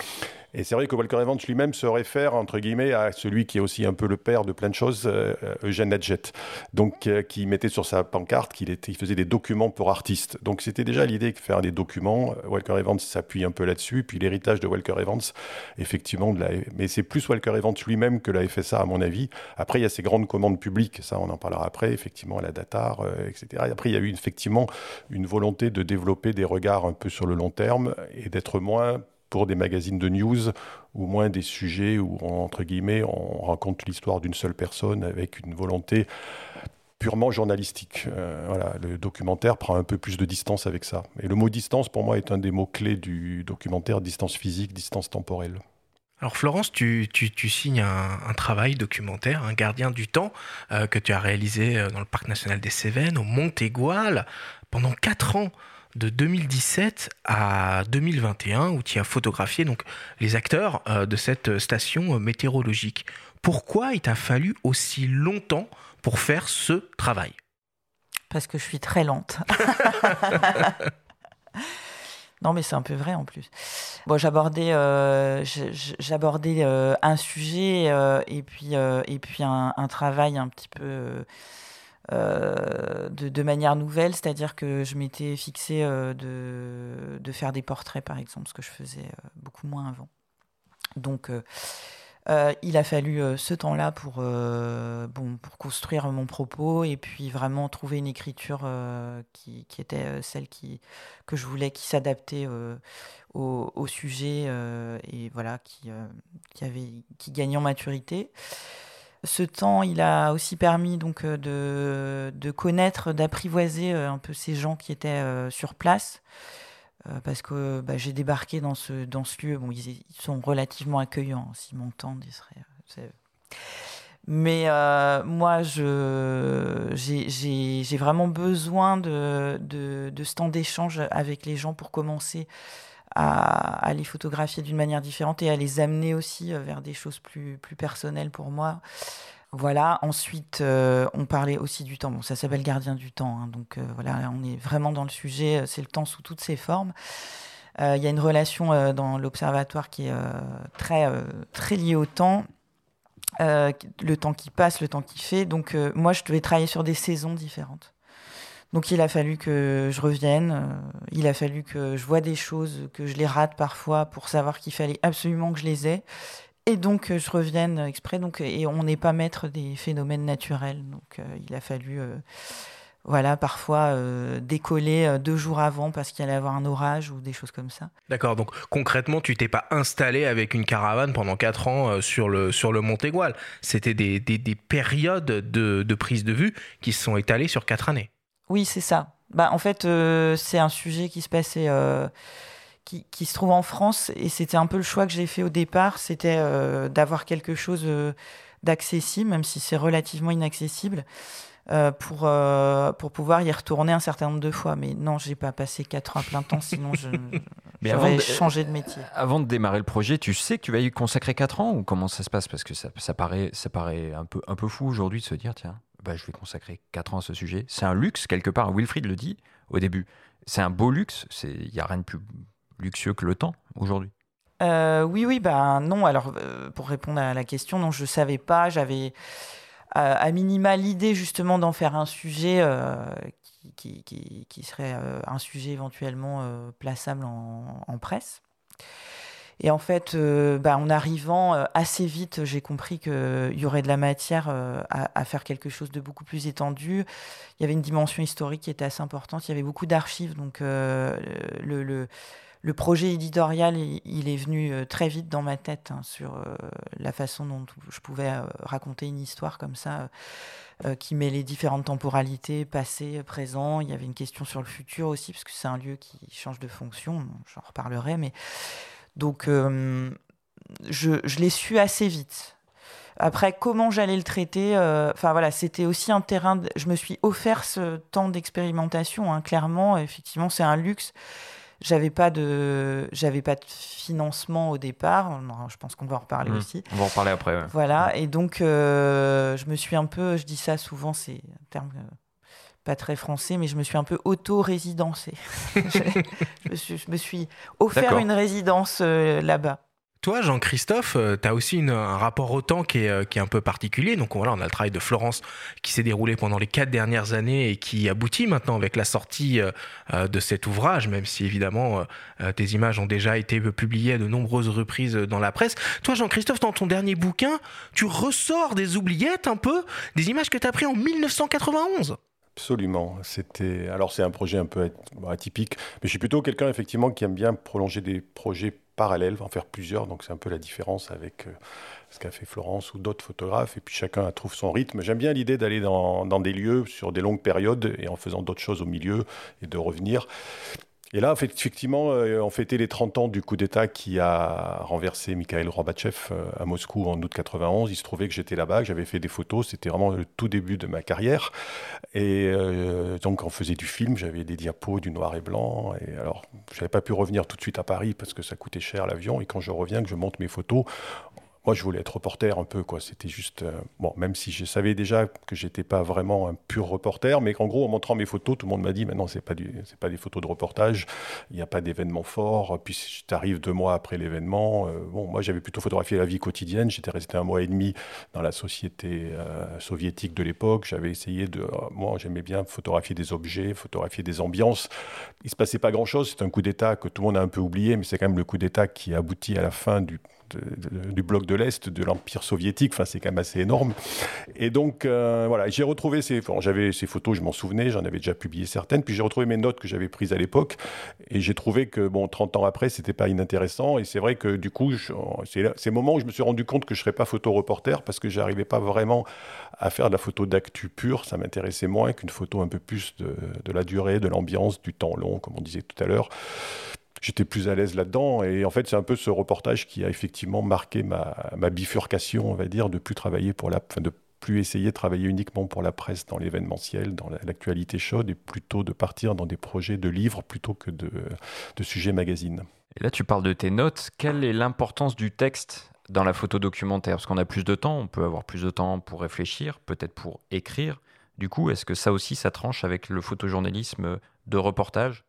Et c'est vrai que Walker Evans lui-même se réfère, entre guillemets, à celui qui est aussi un peu le père de plein de choses, euh, Eugène Nadjet, donc euh, qui mettait sur sa pancarte qu'il il faisait des documents pour artistes. Donc c'était déjà l'idée de faire des documents. Walker Evans s'appuie un peu là-dessus. Puis l'héritage de Walker Evans, effectivement, de la... mais c'est plus Walker Evans lui-même que la FSA, à mon avis. Après, il y a ces grandes commandes publiques, ça on en parlera après, effectivement, la Datar, euh, etc. Et après, il y a eu effectivement une volonté de développer des regards un peu sur le long terme et d'être moins pour des magazines de news ou moins des sujets où, entre guillemets, on raconte l'histoire d'une seule personne avec une volonté purement journalistique. Euh, voilà, le documentaire prend un peu plus de distance avec ça. Et le mot distance, pour moi, est un des mots clés du documentaire, distance physique, distance temporelle. Alors Florence, tu, signes un, travail documentaire, un gardien du temps, euh, que tu as réalisé euh, dans le Parc national des Cévennes, au Montégoal, pendant quatre ans de 2017 à 2021 où tu as photographié donc les acteurs euh, de cette station euh, météorologique. Pourquoi il t'a fallu aussi longtemps pour faire ce travail? Parce que je suis très lente. <laughs> non, mais c'est un peu vrai en plus. Bon, j'abordais, euh, j'abordais un sujet et puis et puis un, un, travail un petit peu euh, de, manière nouvelle, c'est-à-dire que je m'étais fixé euh, de, faire des portraits, par exemple, ce que je faisais euh, beaucoup moins avant. Donc, il a fallu ce temps-là pour, bon, pour construire mon propos et puis vraiment trouver une écriture qui, était celle qui, que je voulais, qui s'adaptait au, sujet et voilà, qui, qui, avait, qui gagnait en maturité. Ce temps, il a aussi permis donc euh, de, de connaître, d'apprivoiser euh, un peu ces gens qui étaient euh, sur place. parce que bah, j'ai débarqué dans ce, dans ce lieu. Bon, ils, sont relativement accueillants. S'ils m'entendent, ils seraient. Mais moi, j'ai vraiment besoin de, de, de ce temps d'échange avec les gens pour commencer à, les photographier d'une manière différente et à les amener aussi euh, vers des choses plus, plus personnelles pour moi. Voilà. Ensuite, euh, on parlait aussi du temps. Bon, ça s'appelle Gardien du temps. Hein, donc euh, voilà, on est vraiment dans le sujet. C'est le temps sous toutes ses formes. Il y a une relation dans l'observatoire qui est très, très liée au temps. le temps qui passe, le temps qui fait. Donc moi, je devais travailler sur des saisons différentes. Donc il a fallu que je revienne, euh, il a fallu que je vois des choses, que je les rate parfois pour savoir qu'il fallait absolument que je les ai. Et donc je revienne exprès. Donc, et on n'est pas maître des phénomènes naturels. Donc euh, il a fallu euh, voilà, parfois décoller deux jours avant parce qu'il allait avoir un orage ou des choses comme ça. D'accord, donc concrètement, tu t'es pas installé avec une caravane pendant quatre ans sur le, sur le. C'était des, des, des, périodes de, de prise de vue qui se sont étalées sur quatre années. Oui, c'est ça. Bah, en fait, euh, c'est un sujet qui se passait, euh, qui, qui, se trouve en France, et c'était un peu le choix que j'ai fait au départ, c'était euh, d'avoir quelque chose d'accessible, même si c'est relativement inaccessible, pour, pour pouvoir y retourner un certain nombre de fois. Mais non, j'ai pas passé quatre ans à plein temps, sinon je, <laughs> j'aurais changé de métier. Avant de démarrer le projet, tu sais que tu vas y consacrer quatre ans ou comment ça se passe? Parce que ça, ça, paraît, ça paraît un peu, un peu fou aujourd'hui de se dire, tiens, bah, je vais consacrer 4 ans à ce sujet. C'est un luxe, quelque part. Wilfried le dit au début. C'est un beau luxe. Il n'y a rien de plus luxueux que le temps aujourd'hui. Euh, oui, oui, ben non. Alors, euh, pour répondre à la question, non, je ne savais pas. J'avais euh, à minima l'idée justement d'en faire un sujet qui, qui, serait un sujet éventuellement plaçable en presse. Et en fait, euh, bah, en arrivant euh, assez vite, j'ai compris qu'il y aurait de la matière euh, à, faire quelque chose de beaucoup plus étendu. Il y avait une dimension historique qui était assez importante. Il y avait beaucoup d'archives. Donc, le, projet éditorial, il, est venu très vite dans ma tête hein, sur la façon dont je pouvais raconter une histoire comme ça. qui les différentes temporalités, passé, présent. Il y avait une question sur le futur aussi, parce que c'est un lieu qui change de fonction. J'en reparlerai, mais donc, euh, je, l'ai su assez vite. Après, comment j'allais le traiter Enfin voilà, c'était aussi un terrain. je me suis offert ce temps d'expérimentation. Hein, clairement, effectivement, c'est un luxe. J'avais pas de, j'avais pas de financement au départ. je pense qu'on va en reparler mmh. aussi. On va en reparler après. Voilà. Et donc, je me suis un peu, je dis ça souvent, c'est un terme pas très français, mais je me suis un peu auto-résidencé. <laughs> je, me suis offert une résidence là-bas. Toi, Jean-Christophe, euh, tu as aussi un rapport au temps qui est, euh, qui est, un peu particulier. Donc voilà, on a le travail de Florence qui s'est déroulé pendant les quatre dernières années et qui aboutit maintenant avec la sortie euh, de cet ouvrage, même si évidemment tes images ont déjà été publiées à de nombreuses reprises dans la presse. Toi, Jean-Christophe, dans ton dernier bouquin, tu ressors des oubliettes un peu, des images que tu as prises en 1991. Absolument. C'était alors c'est un projet un peu atypique, mais je suis plutôt quelqu'un effectivement qui aime bien prolonger des projets parallèles, en faire plusieurs. Donc c'est un peu la différence avec euh, ce qu'a fait Florence ou d'autres photographes. Et puis chacun trouve son rythme. J'aime bien l'idée d'aller dans, dans, des lieux sur des longues périodes et en faisant d'autres choses au milieu et de revenir. Et là, effectivement, euh, on fêtait les 30 ans du coup d'État qui a renversé Mikhail Gorbatchev euh, à Moscou en août 91. Il se trouvait que j'étais là-bas, que j'avais fait des photos. C'était vraiment le tout début de ma carrière. Et euh, donc, on faisait du film. J'avais des diapos, du noir et blanc. Et alors, je n'avais pas pu revenir tout de suite à Paris parce que ça coûtait cher l'avion. Et quand je reviens, que je monte mes photos, moi, je voulais être reporter un peu, quoi. C'était juste, euh, bon, même si je savais déjà que j'étais pas vraiment un pur reporter, mais qu'en gros, en montrant mes photos, tout le monde m'a dit, maintenant, c'est pas du, c'est pas des photos de reportage, il n'y a pas d'événement fort. Puis, tu arrives deux mois après l'événement. Euh, bon, moi, j'avais plutôt photographié la vie quotidienne. J'étais resté un mois et demi dans la société euh, soviétique de l'époque. J'avais essayé de, moi, j'aimais bien photographier des objets, photographier des ambiances. Il se passait pas grand chose. C'est un coup d'État que tout le monde a un peu oublié, mais c'est quand même le coup d'État qui aboutit à la fin du du bloc de l'Est, de l'Empire soviétique. Enfin, c'est quand même assez énorme. Et donc, euh, voilà, j'ai retrouvé ces, j'avais ces photos, je m'en souvenais, j'en avais déjà publié certaines. Puis j'ai retrouvé mes notes que j'avais prises à l'époque. Et j'ai trouvé que, bon, 30 ans après, c'était pas inintéressant. Et c'est vrai que, du coup, c'est ces moments où je me suis rendu compte que je serais pas photo-reporter parce que j'arrivais pas vraiment à faire de la photo d'actu pure. Ça m'intéressait moins qu'une photo un peu plus de, de la durée, de l'ambiance, du temps long, comme on disait tout à l'heure j'étais plus à l'aise là-dedans. Et en fait, c'est un peu ce reportage qui a effectivement marqué ma, bifurcation, on va dire, de plus travailler pour la, de plus essayer de travailler uniquement pour la presse dans l'événementiel, dans l'actualité chaude, et plutôt de partir dans des projets de livres plutôt que de, de sujets magazines. Et là, tu parles de tes notes. Quelle est l'importance du texte dans la photo documentaire? Parce qu'on a plus de temps, on peut avoir plus de temps pour réfléchir, peut-être pour écrire. Du coup, est-ce que ça aussi, ça tranche avec le photojournalisme de reportage?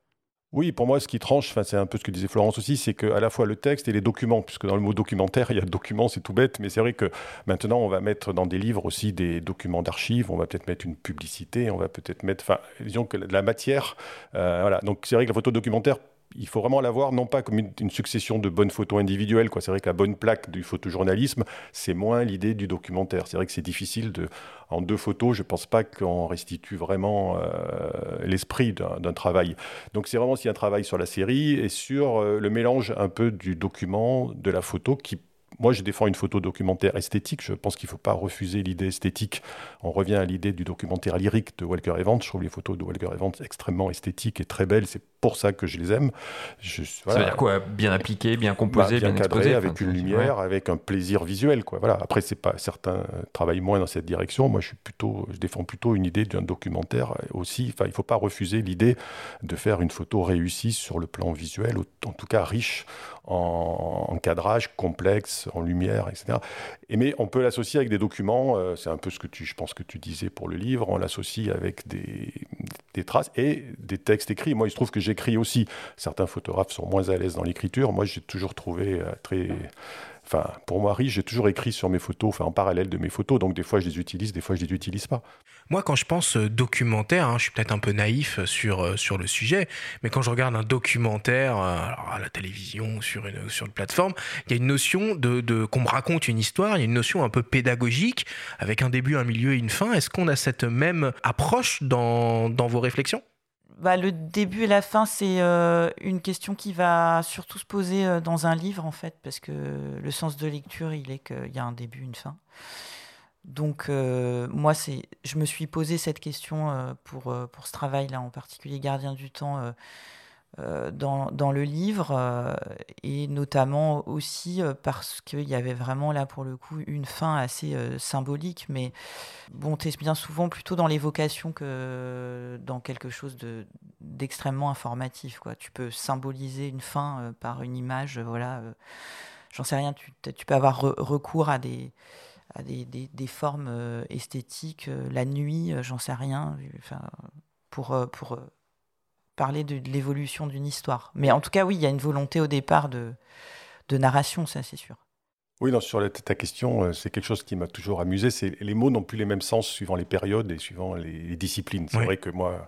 Oui, pour moi, ce qui tranche, c'est un peu ce que disait Florence aussi, c'est qu'à la fois le texte et les documents, puisque dans le mot documentaire, il y a document, c'est tout bête, mais c'est vrai que maintenant, on va mettre dans des livres aussi des documents d'archives, on va peut-être mettre une publicité, on va peut-être mettre, enfin, disons que la matière. Euh, voilà. Donc, c'est vrai que la photo documentaire il faut vraiment la voir non pas comme une, succession de bonnes photos individuelles. C'est vrai que la bonne plaque du photojournalisme, c'est moins l'idée du documentaire. C'est vrai que c'est difficile en deux photos, je ne pense pas qu'on restitue vraiment euh, l'esprit d'un travail. Donc c'est vraiment aussi un travail sur la série et sur euh, le mélange un peu du document, de la photo qui moi, je défends une photo documentaire esthétique. Je pense qu'il ne faut pas refuser l'idée esthétique. On revient à l'idée du documentaire lyrique de Walker Evans. Je trouve les photos de Walker Evans extrêmement esthétiques et très belles. C'est pour ça que je les aime. Ça veut dire quoi? Bien appliqué, bien composé, bah, bien, cadré, avec une lumière, avec un plaisir visuel. Quoi. Voilà. Après, c'est pas certains travaillent moins dans cette direction. Moi, je suis plutôt, je défends plutôt une idée d'un documentaire aussi. Enfin, il faut pas refuser l'idée de faire une photo réussie sur le plan visuel, en tout cas riche en, cadrage, complexe, en lumière, etc. Et mais on peut l'associer avec des documents. Euh, c'est un peu ce que je pense que tu disais pour le livre. On l'associe avec des, des traces et des textes écrits. Moi, il se trouve que j'écris aussi. Certains photographes sont moins à l'aise dans l'écriture. Moi, j'ai toujours trouvé euh, très. Enfin, pour moi, riche, j'ai toujours écrit sur mes photos, enfin en parallèle de mes photos. Donc des fois, je les utilise, des fois, je les utilise pas. Moi, quand je pense euh, documentaire, hein, je suis peut-être un peu naïf sur, euh, sur le sujet, mais quand je regarde un documentaire à la télévision, sur une, sur une plateforme, il y a une notion de, de qu'on me raconte une histoire, il y a une notion un peu pédagogique, avec un début, un milieu et une fin. Est-ce qu'on a cette même approche dans, dans vos réflexions? Bah, le début et la fin, c'est euh, une question qui va surtout se poser euh, dans un livre, en fait, parce que le sens de lecture, il est qu'il y a un début, une fin. Donc, euh, moi, c'est, je me suis posé cette question pour, pour ce travail-là, en particulier Gardien du Temps, euh, dans, dans, le livre, euh, et notamment aussi euh, parce qu'il y avait vraiment là pour le coup une fin assez symbolique, mais bon, tu es bien souvent plutôt dans l'évocation que dans quelque chose d'extrêmement informatif. Quoi. Tu peux symboliser une fin par une image, voilà, j'en sais rien, tu, tu peux avoir recours à des à des, des, des formes esthétiques, la nuit, j'en sais rien, enfin, pour, pour parler de, l'évolution d'une histoire. Mais en tout cas, oui, il y a une volonté au départ de, de narration, ça c'est sûr. Oui, non, sur ta question, euh, c'est quelque chose qui m'a toujours amusé. C'est les mots n'ont plus les mêmes sens suivant les périodes et suivant les, disciplines. C'est vrai que moi,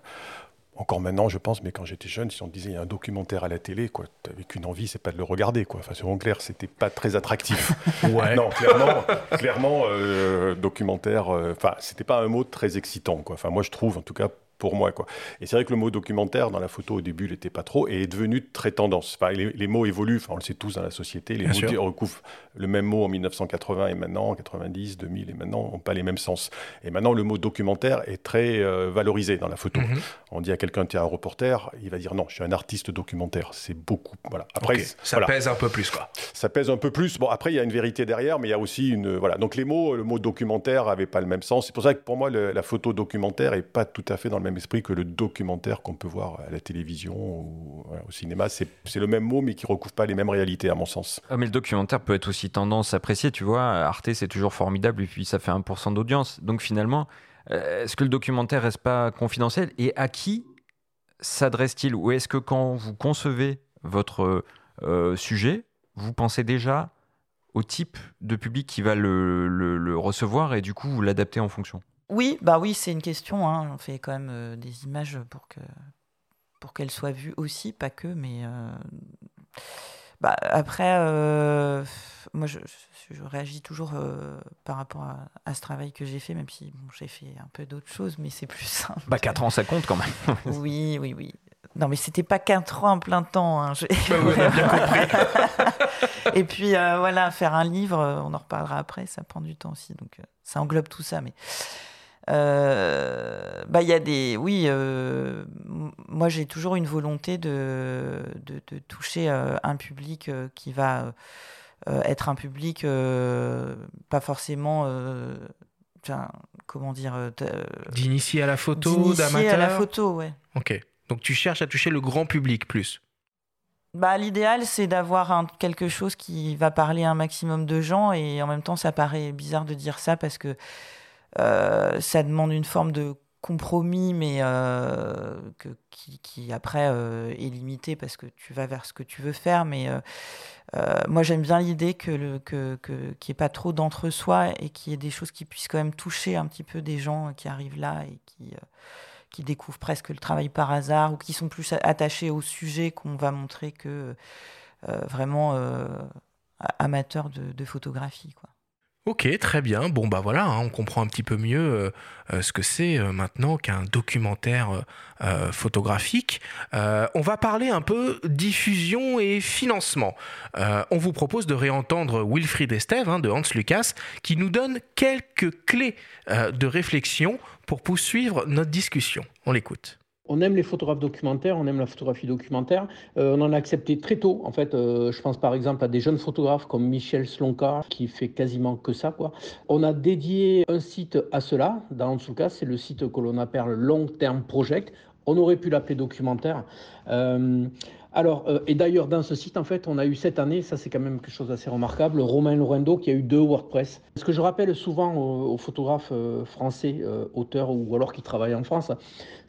encore maintenant, je pense, mais quand j'étais jeune, si on disait il y a un documentaire à la télé, quoi, avec une envie, c'est pas de le regarder, quoi. Enfin, soyons clair, c'était pas très attractif. <laughs> ouais. Non, clairement, clairement, euh, documentaire. Euh, enfin, c'était pas un mot très excitant, quoi. Enfin, moi, je trouve, en tout cas, pour moi. Quoi. Et c'est vrai que le mot documentaire, dans la photo, au début, n'était pas trop, et est devenu très tendance. Enfin, les, mots évoluent, enfin, on le sait tous dans la société, les mots recouvrent le même mot en 1980 et maintenant, 90, 2000 et maintenant, n'ont pas les mêmes sens. Et maintenant, le mot documentaire est très euh, valorisé dans la photo. Mhm. On dit à quelqu'un, tu es un reporter, il va dire non, je suis un artiste documentaire. C'est beaucoup. Voilà. Après, ça pèse un peu plus, quoi. Ça pèse un peu plus. Bon, après, il y a une vérité derrière, mais il y a aussi une. Voilà. Donc, les mots, le mot documentaire n'avait pas le même sens. C'est pour ça que pour moi, la photo documentaire n'est pas tout à fait dans le même esprit que le documentaire qu'on peut voir à la télévision ou au cinéma. C'est le même mot, mais qui recouvre pas les mêmes réalités, à mon sens. Ah, mais le documentaire peut être aussi tendance appréciée, tu vois. Arte, c'est toujours formidable, et puis ça fait 1% d'audience. Donc finalement, euh, est-ce que le documentaire reste pas confidentiel Et à qui s'adresse-t-il? Ou est-ce que quand vous concevez votre euh, sujet, vous pensez déjà au type de public qui va le recevoir et du coup vous l'adaptez en fonction? Oui, bah oui, c'est une question. Hein. On fait quand même euh, des images pour que pour qu'elles soient vues aussi, pas que, mais euh, bah, après, euh, moi, je, réagis toujours par rapport à, ce travail que j'ai fait, même si j'ai fait un peu d'autres choses, mais c'est plus simple. Bah, 4 ans, ça compte quand même. <laughs> oui, oui, oui. Non, mais c'était pas 4 ans en plein temps. Hein. <laughs> Bah bien compris. <laughs> Et puis, voilà, faire un livre, on en reparlera après, ça prend du temps aussi. Donc, ça englobe tout ça. Mais euh, bah il y a des oui euh, moi j'ai toujours une volonté de, de, toucher euh, un public qui va être un public pas forcément comment dire d'initier à la photo d'amateur à la photo ouais. Ok. Donc tu cherches à toucher le grand public plus. Bah, l'idéal, c'est d'avoir quelque chose qui va parler à un maximum de gens et en même temps, ça paraît bizarre de dire ça parce que euh, ça demande une forme de compromis, mais euh, que, qui, après euh, est limité parce que tu vas vers ce que tu veux faire. Mais moi, j'aime bien l'idée que le que, qu'il n'y ait pas trop d'entre-soi et qu'il y ait des choses qui puissent quand même toucher un petit peu des gens qui arrivent là et qui qui découvrent presque le travail par hasard ou qui sont plus attachés au sujet qu'on va montrer que vraiment amateurs de, de photographie. Quoi. Ok, très bien. Bon, bah voilà, hein, on comprend un petit peu mieux euh, euh, ce que c'est euh, maintenant qu'un documentaire photographique. on va parler un peu diffusion et financement. on vous propose de réentendre Wilfried Estève hein, de Hans Lucas qui nous donne quelques clés de réflexion pour poursuivre notre discussion. On l'écoute. On aime les photographes documentaires, on aime la photographie documentaire. Euh, on en a accepté très tôt. En fait, euh, je pense par exemple à des jeunes photographes comme Michel Slonka, qui fait quasiment que ça. On a dédié un site à cela. Dans ce c'est le site que l'on appelle Long Term Project. On aurait pu l'appeler documentaire. Euh, alors, euh, et d'ailleurs, dans ce site, en fait, on a eu cette année, ça c'est quand même quelque chose d'assez remarquable, Romain Lorendo qui a eu deux WordPress. Ce que je rappelle souvent aux, photographes euh, français, euh, auteurs ou alors qui travaillent en France,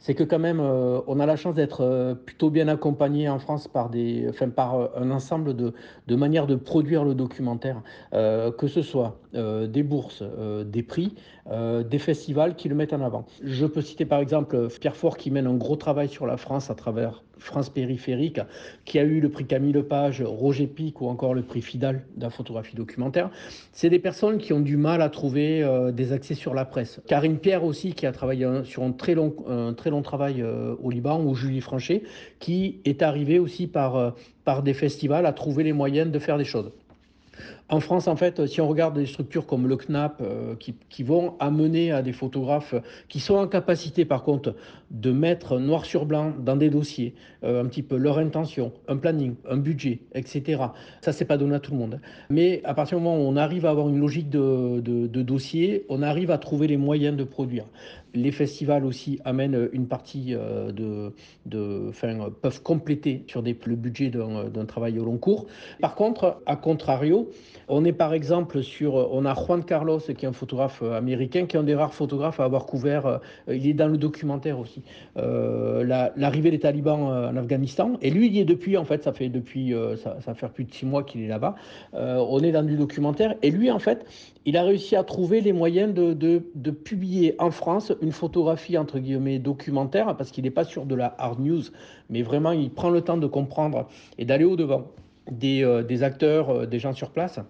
c'est que quand même, on a la chance d'être plutôt bien accompagné en France par, des, enfin, par un ensemble de, de manières de produire le documentaire, que ce soit des bourses, des prix, des festivals qui le mettent en avant. Je peux citer par exemple Pierre Fort qui mène un gros travail sur la France à travers France périphérique, qui a eu le prix Camille Lepage, Roger Pic ou encore le prix Fidal de la photographie documentaire. C'est des personnes qui ont du mal à trouver euh, des accès sur la presse. Karine Pierre aussi, qui a travaillé sur un très long, un très long travail euh, au Liban, ou Julie Franchet, qui est arrivée aussi par, euh, par des festivals à trouver les moyens de faire des choses. En France, en fait, si on regarde des structures comme le CNAP qui, qui, vont amener à des photographes qui sont en capacité, par contre, de mettre noir sur blanc dans des dossiers un petit peu leur intention, un planning, un budget, etc. Ça, c'est pas donné à tout le monde. Mais à partir du moment où on arrive à avoir une logique de dossier, on arrive à trouver les moyens de produire. Les festivals aussi amènent une partie euh, de, enfin, peuvent compléter sur le budget d'un travail au long cours. Par contre, à contrario, on est par exemple sur, on a Juan Carlos qui est un photographe américain, qui est un des rares photographes à avoir couvert, euh, il est dans le documentaire aussi, euh, l'arrivée des talibans en Afghanistan. Et lui, il est depuis, en fait, ça fait depuis, ça fait plus de six mois qu'il est là-bas. on est dans du documentaire. Et lui, en fait, il a réussi à trouver les moyens de, de, publier en France une photographie entre guillemets documentaire, parce qu'il n'est pas sur de la hard news, mais vraiment il prend le temps de comprendre et d'aller au-devant des, euh, des acteurs, euh, des gens sur place.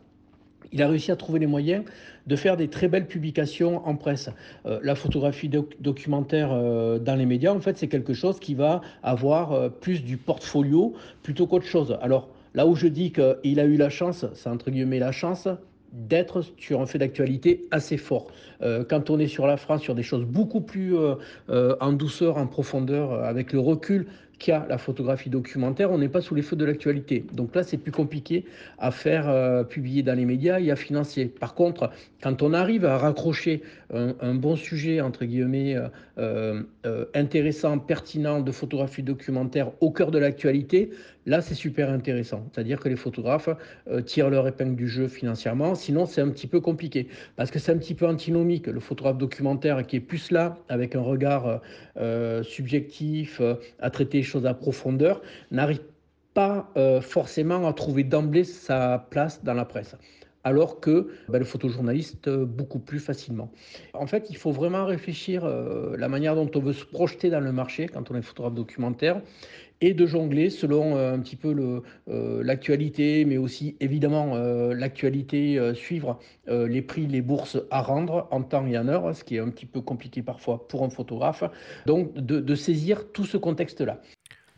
Il a réussi à trouver les moyens de faire des très belles publications en presse. Euh, la photographie documentaire dans les médias, en fait, c'est quelque chose qui va avoir plus du portfolio plutôt qu'autre chose. Alors, là où je dis qu'il a eu la chance, c'est entre guillemets la chance, d'être sur un fait d'actualité assez fort. Euh, quand on est sur la France, sur des choses beaucoup plus euh, euh, en douceur, en profondeur, avec le recul qu'a la photographie documentaire, on n'est pas sous les feux de l'actualité. Donc là, c'est plus compliqué à faire publier dans les médias et à financer. Par contre, quand on arrive à raccrocher un, bon sujet, entre guillemets, intéressant, pertinent de photographie documentaire au cœur de l'actualité, Là, c'est super intéressant. C'est-à-dire que les photographes euh, tirent leur épingle du jeu financièrement. Sinon, c'est un petit peu compliqué. Parce que c'est un petit peu antinomique. Le photographe documentaire qui est plus là, avec un regard euh, euh, subjectif, à traiter les choses à profondeur, n'arrive pas forcément à trouver d'emblée sa place dans la presse alors que ben, le photojournaliste beaucoup plus facilement. En fait, il faut vraiment réfléchir la manière dont on veut se projeter dans le marché quand on est photographe documentaire et de jongler selon euh, un petit peu euh, l'actualité, mais aussi évidemment euh, l'actualité, suivre les prix, les bourses à rendre en temps et en heure, ce qui est un petit peu compliqué parfois pour un photographe. Donc de, saisir tout ce contexte-là.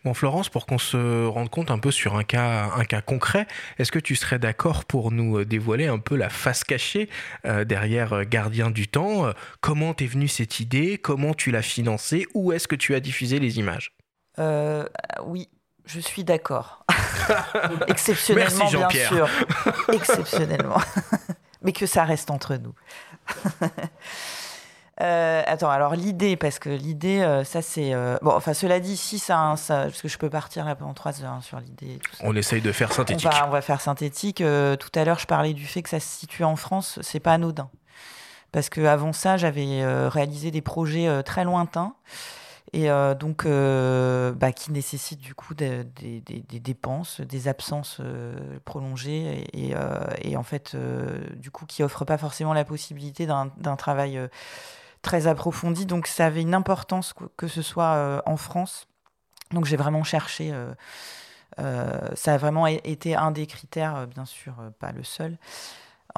Bon, Florence, pour qu'on se rende compte un peu sur un cas, un cas concret, est-ce que tu serais d'accord pour nous dévoiler un peu la face cachée derrière Gardien du Temps? Comment t'es venue cette idée? Comment tu l'as financée? Où est-ce que tu as diffusé les images? Euh, oui, je suis d'accord. <laughs> Exceptionnellement, bien sûr. Exceptionnellement. <laughs> Mais que ça reste entre nous. <laughs> Euh, attends, alors l'idée, parce que l'idée, euh, ça c'est. bon, enfin, cela dit, si ça, ça, Parce que je peux partir là pendant trois heures hein, sur l'idée. On essaye de faire synthétique. On va, faire synthétique. tout à l'heure, je parlais du fait que ça se situe en France, c'est pas anodin. Parce qu'avant ça, j'avais réalisé des projets très lointains et euh, donc euh, bah, qui nécessite du coup des, dépenses, des absences euh, prolongées et, en fait du coup qui offre pas forcément la possibilité d'un travail très approfondi. Donc ça avait une importance que, ce soit en France. Donc j'ai vraiment cherché. ça a vraiment été un des critères, bien sûr, pas le seul.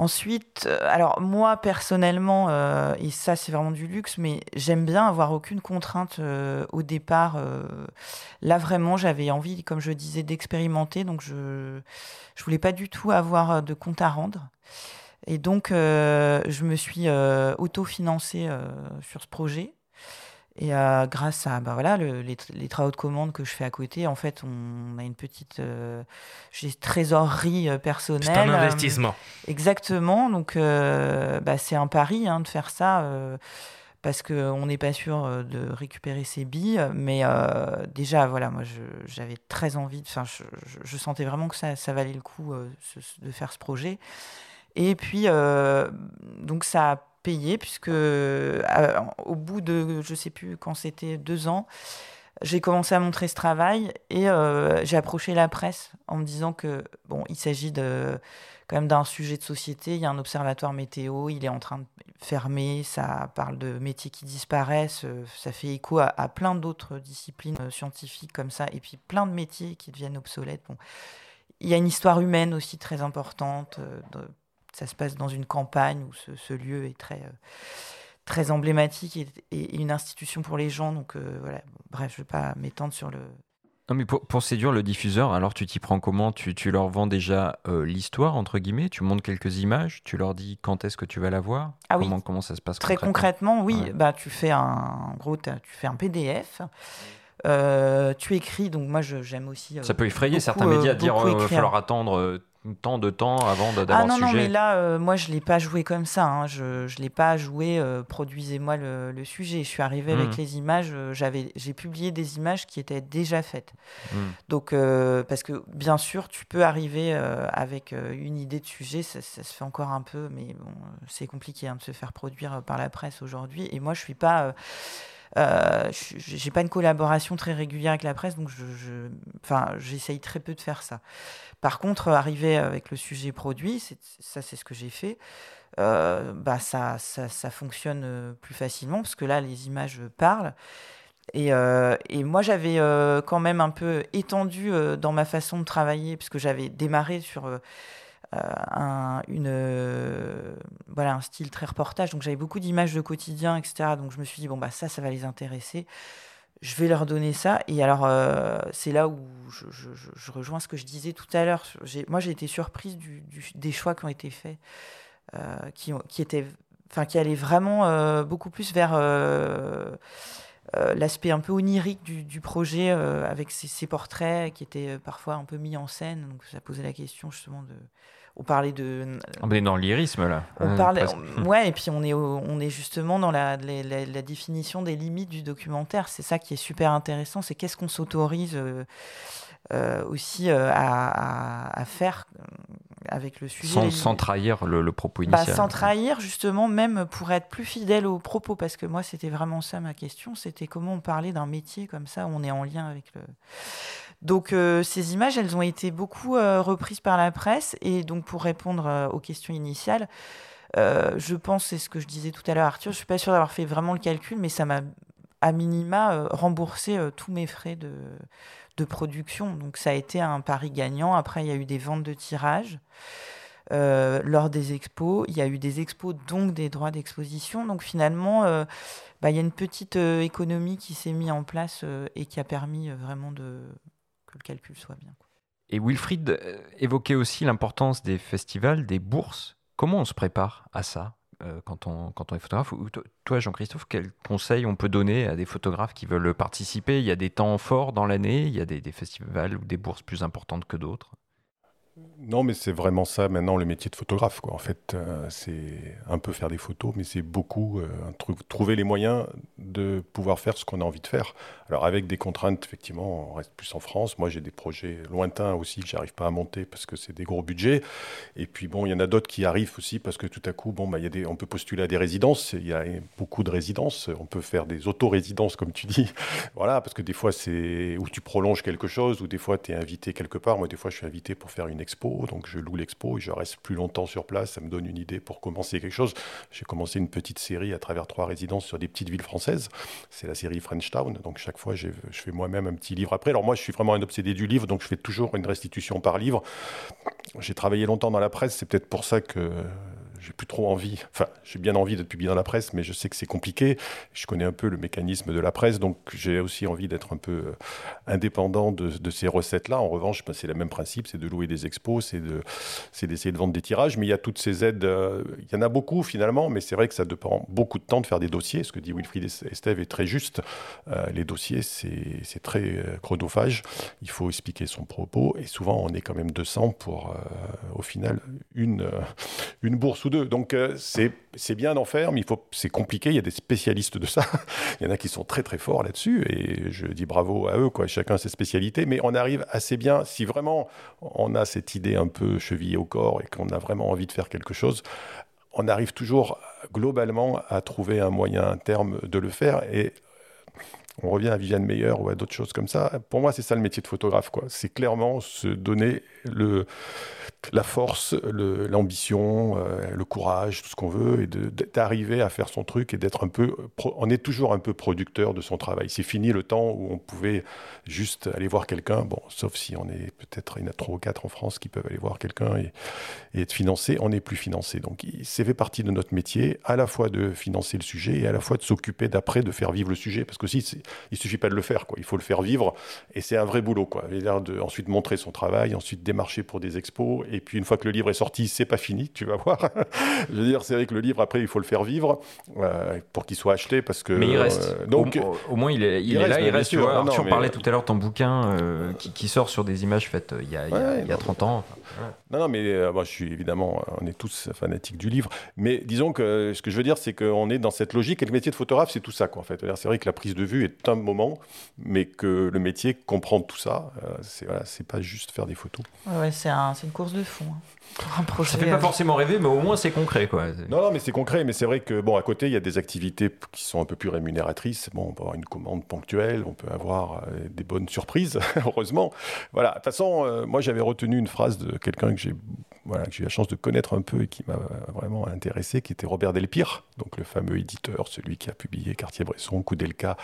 Ensuite, euh, alors moi personnellement, euh, et ça c'est vraiment du luxe, mais j'aime bien avoir aucune contrainte euh, au départ. là vraiment, j'avais envie, comme je disais, d'expérimenter, donc je ne voulais pas du tout avoir de compte à rendre. Et donc, je me suis autofinancée sur ce projet. Et euh, grâce à bah voilà, les, travaux de commande que je fais à côté, en fait, on a une petite euh, trésorerie euh, personnelle. C'est un investissement. exactement. Donc, bah, c'est un pari hein, de faire ça parce qu'on n'est pas sûr de récupérer ses billes. Mais déjà, voilà, moi, j'avais très envie, enfin, je, je, sentais vraiment que ça, ça valait le coup de faire ce projet. Et puis, donc, ça a payé, puisque euh, au bout de, je sais plus quand c'était, deux ans, j'ai commencé à montrer ce travail et euh, j'ai approché la presse en me disant que bon, il s'agit de quand même d'un sujet de société. Il y a un observatoire météo, il est en train de fermer, ça parle de métiers qui disparaissent, euh, ça fait écho à, plein d'autres disciplines scientifiques comme ça, et puis plein de métiers qui deviennent obsolètes. Bon, il y a une histoire humaine aussi très importante, de, ça se passe dans une campagne où ce, lieu est très, euh, très emblématique et, une institution pour les gens. Donc euh, voilà, bref, je ne vais pas m'étendre sur le. Non, mais pour, séduire le diffuseur, alors tu t'y prends comment? Tu, tu, leur vends déjà euh, l'histoire, entre guillemets, tu montres quelques images, tu leur dis quand est-ce que tu vas la voir? Ah comment, oui. comment ça se passe Très concrètement, oui, bah, tu fais un, gros, tu fais un PDF. Euh, tu écris, donc moi j'aime aussi. ça peut effrayer certains médias, dire il va falloir attendre tant de temps avant d'avoir ah, non, sujet. non, mais là, euh, moi, je ne l'ai pas joué comme ça. Hein. Je ne l'ai pas joué, euh, produisez-moi le, sujet. Je suis arrivée avec mmh. les images, euh, j'avais, j'ai publié des images qui étaient déjà faites. Mmh. Donc, parce que bien sûr, tu peux arriver avec une idée de sujet, ça, se fait encore un peu, mais bon, c'est compliqué hein, de se faire produire par la presse aujourd'hui. Et moi, je suis pas... Euh, j'ai pas une collaboration très régulière avec la presse, donc je, enfin, j'essaye très peu de faire ça. Par contre, arriver avec le sujet produit, ça c'est ce que j'ai fait. Euh, bah ça, ça, ça, fonctionne euh, plus facilement parce que là, les images parlent. Et, euh, moi, j'avais quand même un peu étendu dans ma façon de travailler, puisque j'avais démarré sur un, une, voilà, un style très reportage. Donc, j'avais beaucoup d'images de quotidien, etc. Donc, je me suis dit, bon, bah, ça, ça va les intéresser je vais leur donner ça. Et alors, euh, c'est là où je, rejoins ce que je disais tout à l'heure. Moi, j'ai été surprise des choix qui ont été faits, euh, qui, étaient, enfin, qui allaient vraiment euh, beaucoup plus vers l'aspect un peu onirique du, projet, avec ces, portraits qui étaient parfois un peu mis en scène. Donc, ça posait la question justement de on parlait de. On est dans l'irisme là. On parlait, ouais, et puis on est, on est justement dans la, la, définition des limites du documentaire. C'est ça qui est super intéressant. C'est qu'est-ce qu'on s'autorise euh, euh, aussi euh, à, faire avec le sujet. Sans, trahir le, propos bah, initial. sans trahir, justement, même pour être plus fidèle au propos, parce que moi, c'était vraiment ça ma question. C'était comment on parlait d'un métier comme ça, où on est en lien avec le. Donc euh, ces images, elles ont été beaucoup euh, reprises par la presse. Et donc pour répondre euh, aux questions initiales, je pense, c'est ce que je disais tout à l'heure, Arthur, je suis pas sûre d'avoir fait vraiment le calcul, mais ça m'a à minima remboursé tous mes frais de, de, production. Donc ça a été un pari gagnant. Après, il y a eu des ventes de tirages. lors des expos, il y a eu des expos, donc des droits d'exposition. Donc finalement, bah, il y a une petite économie qui s'est mise en place et qui a permis vraiment de, que le calcul soit bien. Et Wilfried euh, évoquait aussi l'importance des festivals, des bourses. Comment on se prépare à ça euh, quand, on, est photographe? Toi, Jean-Christophe, quels conseils on peut donner à des photographes qui veulent participer? Il y a des temps forts dans l'année, il y a des festivals ou des bourses plus importantes que d'autres? Non, mais c'est vraiment ça maintenant le métier de photographe. Quoi. En fait, euh, c'est un peu faire des photos, mais c'est beaucoup euh, trouver les moyens de pouvoir faire ce qu'on a envie de faire. Alors avec des contraintes, effectivement, on reste plus en France. Moi, j'ai des projets lointains aussi que j'arrive pas à monter parce que c'est des gros budgets. Et puis bon, il y en a d'autres qui arrivent aussi parce que tout à coup, bon, bah, y a des, on peut postuler à des résidences. Il y a beaucoup de résidences. On peut faire des auto-résidences, comme tu dis. <laughs> voilà, parce que des fois, c'est où tu prolonges quelque chose, ou des fois, tu es invité quelque part. Moi, des fois, je suis invité pour faire une donc je loue l'expo et je reste plus longtemps sur place. Ça me donne une idée pour commencer quelque chose. J'ai commencé une petite série à travers trois résidences sur des petites villes françaises. C'est la série French Town. Donc chaque fois, je fais moi-même un petit livre après. Alors moi, je suis vraiment un obsédé du livre, donc je fais toujours une restitution par livre. J'ai travaillé longtemps dans la presse, c'est peut-être pour ça que j'ai plus trop envie, enfin, j'ai bien envie d'être publié dans la presse, mais je sais que c'est compliqué. Je connais un peu le mécanisme de la presse, donc j'ai aussi envie d'être un peu euh, indépendant de, ces recettes-là. En revanche, ben, c'est le même principe, c'est de louer des expos, c'est de, c'est d'essayer de vendre des tirages, mais il y a toutes ces aides, euh, il y en a beaucoup finalement, mais c'est vrai que ça dépend beaucoup de temps de faire des dossiers. Ce que dit Wilfried Estève est très juste. Euh, les dossiers, c'est, très chronophage. Il faut expliquer son propos, et souvent on est quand même 200 pour, au final, une, une bourse ou donc euh, c'est bien d'en faire, mais c'est compliqué. Il y a des spécialistes de ça. <laughs> il y en a qui sont très très forts là-dessus, et je dis bravo à eux. Quoi. Chacun ses spécialités, mais on arrive assez bien. Si vraiment on a cette idée un peu chevillée au corps et qu'on a vraiment envie de faire quelque chose, on arrive toujours globalement à trouver un moyen terme de le faire. Et on revient à Viviane Meyer ou à d'autres choses comme ça. Pour moi, c'est ça le métier de photographe. C'est clairement se donner le, la force, l'ambition, euh, le, courage, tout ce qu'on veut, et d'arriver à faire son truc et d'être un peu. On est toujours un peu producteur de son travail. C'est fini le temps où on pouvait juste aller voir quelqu'un, bon, sauf si on est peut-être, il y en a trois ou quatre en France qui peuvent aller voir quelqu'un et, et, être financé. On n'est plus financé. Donc, c'est fait partie de notre métier, à la fois de financer le sujet et à la fois de s'occuper d'après, de faire vivre le sujet. Parce que si Il suffit pas de le faire, quoi. Il faut le faire vivre. Et c'est un vrai boulot, quoi. Il a de ensuite montrer son travail, ensuite démarcher pour des expos. Et puis une fois que le livre est sorti, c'est pas fini, tu vas voir. <laughs> Je veux dire, c'est vrai que le livre, après, il faut le faire vivre euh, pour qu'il soit acheté parce que. Mais il reste. Euh, donc, au, moins, il est, il, est là, il reste. Tu, vois, tu en parlais tout à l'heure, ton bouquin euh, qui, sort sur des images faites il y a, il y a, 30 ans. Non, non, mais moi, je suis évidemment, on est tous fanatiques du livre. Mais disons que ce que je veux dire, c'est qu'on est dans cette logique. Et le métier de photographe, c'est tout ça, quoi, en fait. C'est vrai que la prise de vue est un moment, mais que le métier comprend tout ça. c'est voilà, pas juste faire des photos. Ouais, c'est un, une course de fond. Hein. Ça fait pas forcément rêver, mais au moins c'est concret. Quoi. Non, non, mais c'est concret. Mais c'est vrai que, bon, à côté, il y a des activités qui sont un peu plus rémunératrices. Bon, on peut avoir une commande ponctuelle, on peut avoir euh, des bonnes surprises, <laughs> heureusement. Voilà. De toute façon, euh, moi, j'avais retenu une phrase de quelqu'un que j'ai que j'ai eu la chance de connaître un peu et qui m'a vraiment intéressé, qui était Robert Delpire, donc le fameux éditeur, celui qui a publié Cartier-Bresson, Koudelka,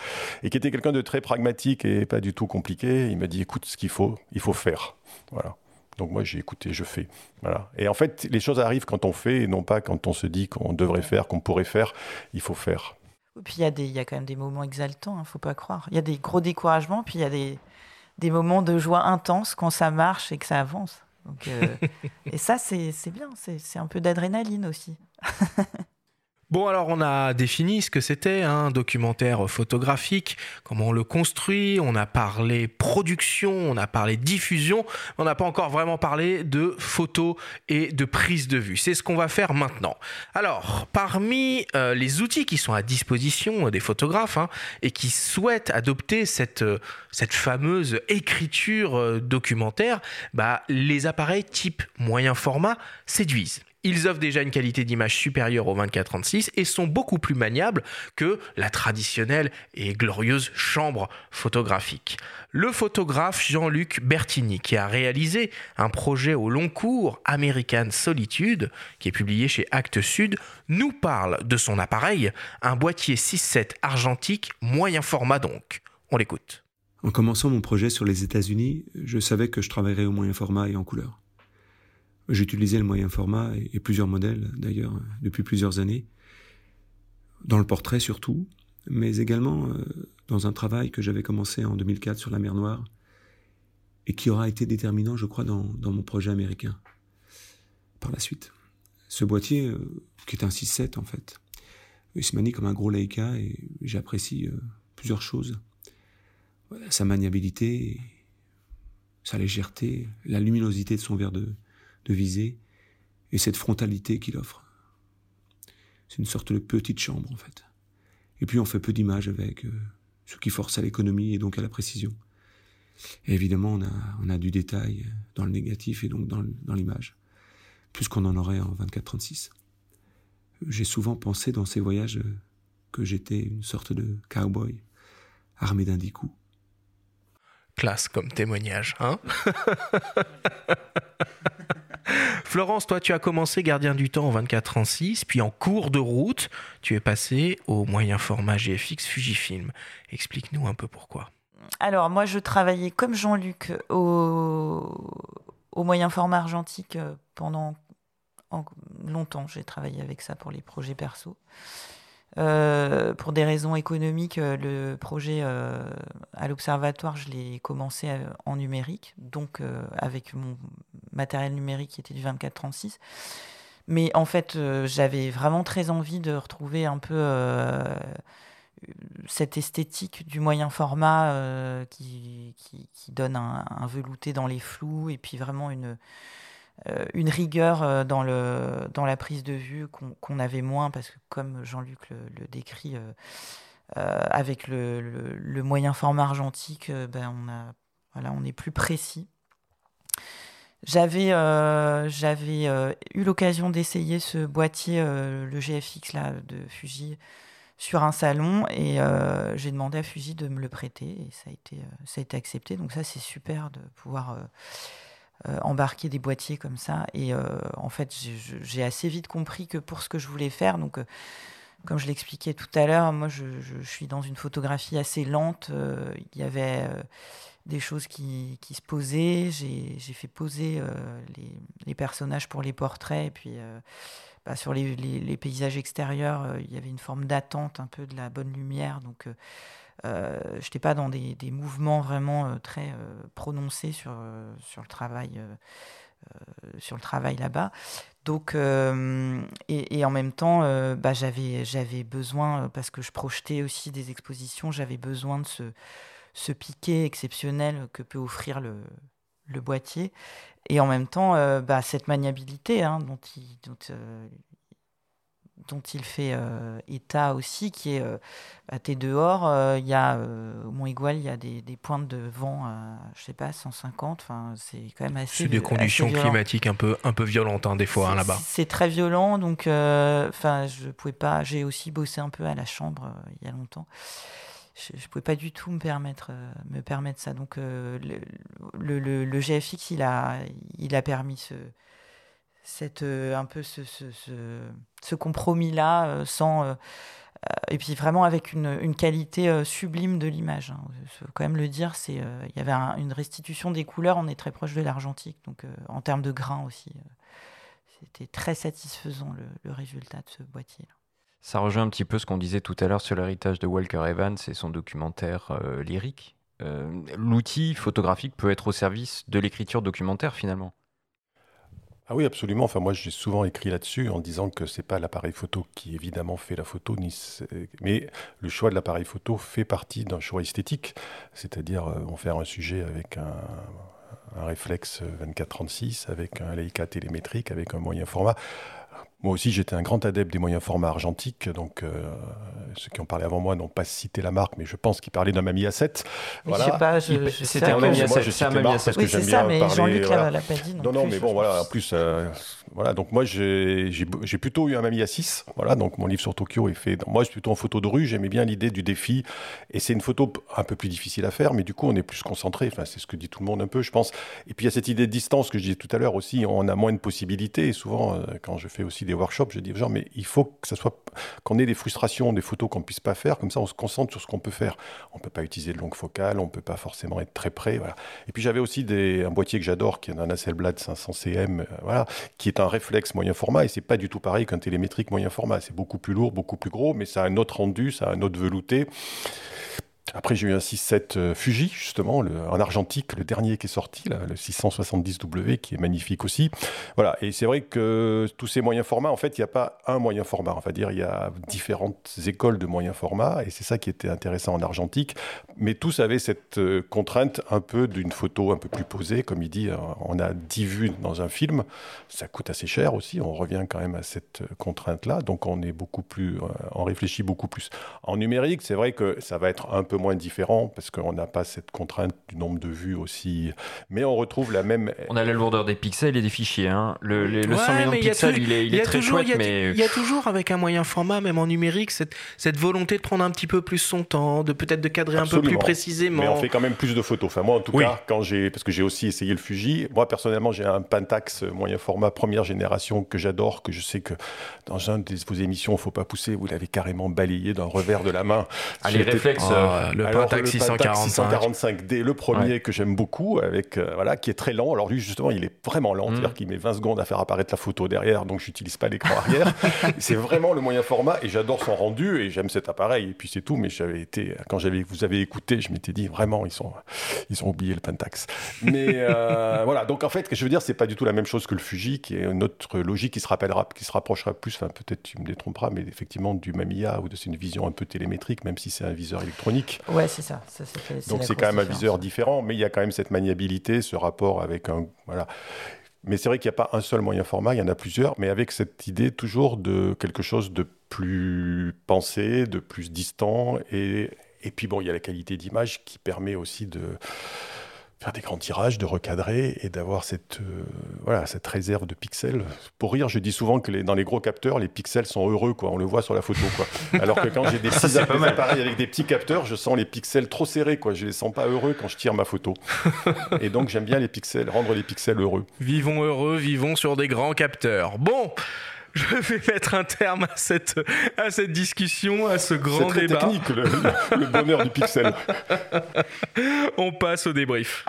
et qui était quelqu'un de très pragmatique et pas du tout compliqué. Il m'a dit, écoute, ce qu'il faut, il faut faire. Voilà. Donc moi j'ai écouté, je fais. Voilà. Et en fait, les choses arrivent quand on fait et non pas quand on se dit qu'on devrait faire, qu'on pourrait faire. Il faut faire. Et puis il y, a a quand même des moments exaltants, il hein, ne faut pas croire. Il y a des gros découragements, puis il y a des, des moments de joie intense quand ça marche et que ça avance. Donc, euh, <laughs> et ça, c'est bien, c'est un peu d'adrénaline aussi. <laughs> Bon, alors on a défini ce que c'était un documentaire photographique, comment on le construit, on a parlé production, on a parlé diffusion, on n'a pas encore vraiment parlé de photos et de prise de vue. C'est ce qu'on va faire maintenant. Alors, parmi euh, les outils qui sont à disposition des photographes hein, et qui souhaitent adopter cette, euh, fameuse écriture euh, documentaire, bah, les appareils type moyen format séduisent. Ils offrent déjà une qualité d'image supérieure au 24-36 et sont beaucoup plus maniables que la traditionnelle et glorieuse chambre photographique. Le photographe Jean-Luc Bertini, qui a réalisé un projet au long cours American Solitude, qui est publié chez Actes Sud, nous parle de son appareil, un boîtier 6.7 argentique moyen format donc. On l'écoute. En commençant mon projet sur les États-Unis, je savais que je travaillerais au moyen format et en couleur. J'utilisais le moyen format et, plusieurs modèles d'ailleurs depuis plusieurs années, dans le portrait surtout, mais également euh, dans un travail que j'avais commencé en 2004 sur la mer Noire et qui aura été déterminant, je crois, dans, mon projet américain par la suite. Ce boîtier, euh, qui est un 6.7 en fait, il se manie comme un gros Leica et j'apprécie euh, plusieurs choses. Sa maniabilité, sa légèreté, la luminosité de son verre de, de visée et cette frontalité qu'il offre. C'est une sorte de petite chambre en fait. Et puis on fait peu d'images avec, euh, ce qui force à l'économie et donc à la précision. Évidemment, on a, on a du détail dans le négatif et donc dans, dans l'image, plus qu'on en aurait en 24-36. J'ai souvent pensé dans ces voyages que j'étais une sorte de cowboy armé d'un dicou. Classe comme témoignage, hein? <laughs> Florence, toi, tu as commencé gardien du temps en 24-36, puis en cours de route, tu es passé au moyen format GFX Fujifilm. Explique-nous un peu pourquoi. Alors, moi, je travaillais comme Jean-Luc au, moyen format argentique euh, pendant longtemps. J'ai travaillé avec ça pour les projets perso. Euh, pour des raisons économiques, euh, le projet à l'observatoire, je l'ai commencé en numérique, donc avec mon matériel numérique qui était du 24-36. Mais en fait, j'avais vraiment très envie de retrouver un peu cette esthétique du moyen format qui, qui, donne un, velouté dans les flous et puis vraiment une, euh, une rigueur euh, dans, le, dans la prise de vue qu'on avait moins, parce que comme Jean-Luc le, décrit, euh, avec le, le, moyen format argentique, ben on, a, voilà, on est plus précis. J'avais j'avais eu l'occasion d'essayer ce boîtier, le GFX là, de Fuji, sur un salon et j'ai demandé à Fuji de me le prêter et ça a été, ça a été accepté. Donc ça, c'est super de pouvoir euh, embarquer des boîtiers comme ça. Et euh, en fait, j'ai assez vite compris que pour ce que je voulais faire, donc euh, comme je l'expliquais tout à l'heure, moi je, suis dans une photographie assez lente. Il y avait des choses qui, qui se posaient. J'ai fait poser les, les, personnages pour les portraits. Et puis bah, sur les, les, paysages extérieurs, il y avait une forme d'attente, un peu de la bonne lumière. Donc je n'étais pas dans des, des mouvements vraiment très prononcés sur, sur le travail. sur le travail là-bas. Donc, et, en même temps, bah, j'avais besoin, parce que je projetais aussi des expositions, j'avais besoin de ce, ce piqué exceptionnel que peut offrir le, le boîtier. Et en même temps, bah, cette maniabilité hein, dont, il, dont, dont il fait euh, état aussi, qui est, euh, bah, t'es dehors, euh, il y a, au Mont Igual, il y a des, des, pointes de vent à, je sais pas, 150, enfin, c'est quand même assez C'est des conditions climatiques un peu, un peu violentes, hein, des fois, hein, là-bas. C'est très violent, donc, enfin, je pouvais pas, j'ai aussi bossé un peu à la chambre il y a longtemps. Je ne pouvais pas du tout me permettre, me permettre ça. Donc, le, le, le, le, GFX, il a, il a permis ce, cette, euh, un peu ce, ce, ce, compromis-là, euh, sans. Euh, et puis vraiment avec une, une qualité sublime de l'image. Hein. faut quand même le dire, c'est il y avait une restitution des couleurs, on est très proche de l'argentique, donc en termes de grains aussi. c'était très satisfaisant le, le, résultat de ce boîtier. -là. Ça rejoint un petit peu ce qu'on disait tout à l'heure sur l'héritage de Walker Evans et son documentaire lyrique. L'outil photographique peut être au service de l'écriture documentaire finalement. Ah oui, absolument. Enfin, moi, j'ai souvent écrit là-dessus en disant que c'est pas l'appareil photo qui évidemment fait la photo, mais le choix de l'appareil photo fait partie d'un choix esthétique. C'est-à-dire, euh, on fait un sujet avec un, un réflexe 24-36, avec un Leica télémétrique, avec un moyen format. Moi aussi, j'étais un grand adepte des moyens formats argentiques. Donc, euh, ceux qui ont parlé avant moi n'ont pas cité la marque, mais je pense qu'ils parlaient d'un Mamiya 7. Voilà. C'était un Mamiya 7. C'est un Mamiya 7 que j'aime bien mais parler. Voilà. l'a pas dit. Non, non, mais bon, voilà. En plus, euh, voilà. Donc, moi, j'ai plutôt eu un Mamiya 6. Voilà. Donc, mon livre sur Tokyo est fait. Moi, je suis plutôt en photo de rue. J'aimais bien l'idée du défi. Et c'est une photo un peu plus difficile à faire, mais du coup, on est plus concentré. Enfin, c'est ce que dit tout le monde un peu, je pense. Et puis, il y a cette idée de distance que je disais tout à l'heure aussi. On a moins de possibilités. Et souvent, euh, quand je fais aussi des workshops, je dis genre, mais il faut que ça soit, qu'on ait des frustrations, des photos qu'on puisse pas faire, comme ça on se concentre sur ce qu'on peut faire. On peut pas utiliser de longue focale, on peut pas forcément être très près, voilà. Et puis j'avais aussi des, un boîtier que j'adore, qui est un Hasselblad 500 cm, euh, voilà, qui est un réflexe moyen format, et c'est pas du tout pareil qu'un télémétrique moyen format. C'est beaucoup plus lourd, beaucoup plus gros, mais ça a un autre rendu, ça a un autre velouté. Après, j'ai eu un 6.7 euh, Fuji, justement, le, en argentique, le dernier qui est sorti, là, le 670W, qui est magnifique aussi. Voilà, et c'est vrai que tous ces moyens formats, en fait, il n'y a pas un moyen format. On va dire, il y a différentes écoles de moyens formats, et c'est ça qui était intéressant en argentique. Mais tous avaient cette euh, contrainte un peu d'une photo un peu plus posée. Comme il dit, euh, on a 10 vues dans un film, ça coûte assez cher aussi. On revient quand même à cette contrainte-là, donc on est beaucoup plus, on réfléchit beaucoup plus. En numérique, c'est vrai que ça va être un peu moins différent parce qu'on n'a pas cette contrainte du nombre de vues aussi. Mais on retrouve la même. On a la lourdeur des pixels et des fichiers. Hein. Le, le 100 millions de pixels, il est, il est très toujours, chouette, mais. Il y a toujours avec un moyen format, même en numérique, cette, cette volonté de prendre un petit peu plus son temps, de peut-être de cadrer un peu plus précisément. Mais on fait quand même plus de photos. Enfin, moi, en tout cas, quand j'ai. Parce que j'ai aussi essayé le Fuji. Moi, personnellement, j'ai un Pentax moyen format première génération que j'adore, que je sais que dans un de vos émissions, il ne faut pas pousser, vous l'avez carrément balayé d'un revers de la main. Ah, les réflexes. Ah, le Pentax 645. d le premier que j'aime beaucoup, avec euh, voilà, qui est très lent. Alors lui, justement, il est vraiment lent, mm. c'est-à-dire qu'il met 20 secondes à faire apparaître la photo derrière, donc j'utilise pas l'écran arrière. <laughs> c'est vraiment le moyen format, et j'adore son rendu, et j'aime cet appareil, et puis c'est tout. Mais j'avais été, quand j'avais, vous avez écouté, je m'étais dit vraiment, ils sont, ils ont oublié le Pentax. Mais euh, <laughs> voilà, donc en fait, ce que je veux dire, c'est pas du tout la même chose que le Fuji, qui est une autre logique qui se rappellera, qui se rapprochera plus, enfin peut-être tu me détromperas, mais effectivement du Mamiya ou de c'est une vision un peu télémétrique, même si c'est un viseur électronique. Ouais, c'est ça. Donc c'est quand même un viseur différent, mais il y a quand même cette maniabilité, ce rapport avec un... Voilà. Mais c'est vrai qu'il n'y a pas un seul moyen format, il y en a plusieurs, mais avec cette idée toujours de quelque chose de plus pensé, de plus distant. Et, et puis bon, il y a la qualité d'image qui permet aussi de faire des grands tirages, de recadrer et d'avoir cette, euh, voilà, cette réserve de pixels. Pour rire, je dis souvent que les, dans les gros capteurs, les pixels sont heureux, quoi. on le voit sur la photo. Quoi. <laughs> Alors que quand j'ai des petits appareils avec des petits capteurs, je sens les pixels trop serrés, quoi. je les sens pas heureux quand je tire ma photo. <laughs> et donc j'aime bien les pixels, rendre les pixels heureux. Vivons heureux, vivons sur des grands capteurs. Bon je vais mettre un terme à cette, à cette discussion, à ce grand très débat. technique, le, le bonheur du pixel. <laughs> On passe au débrief.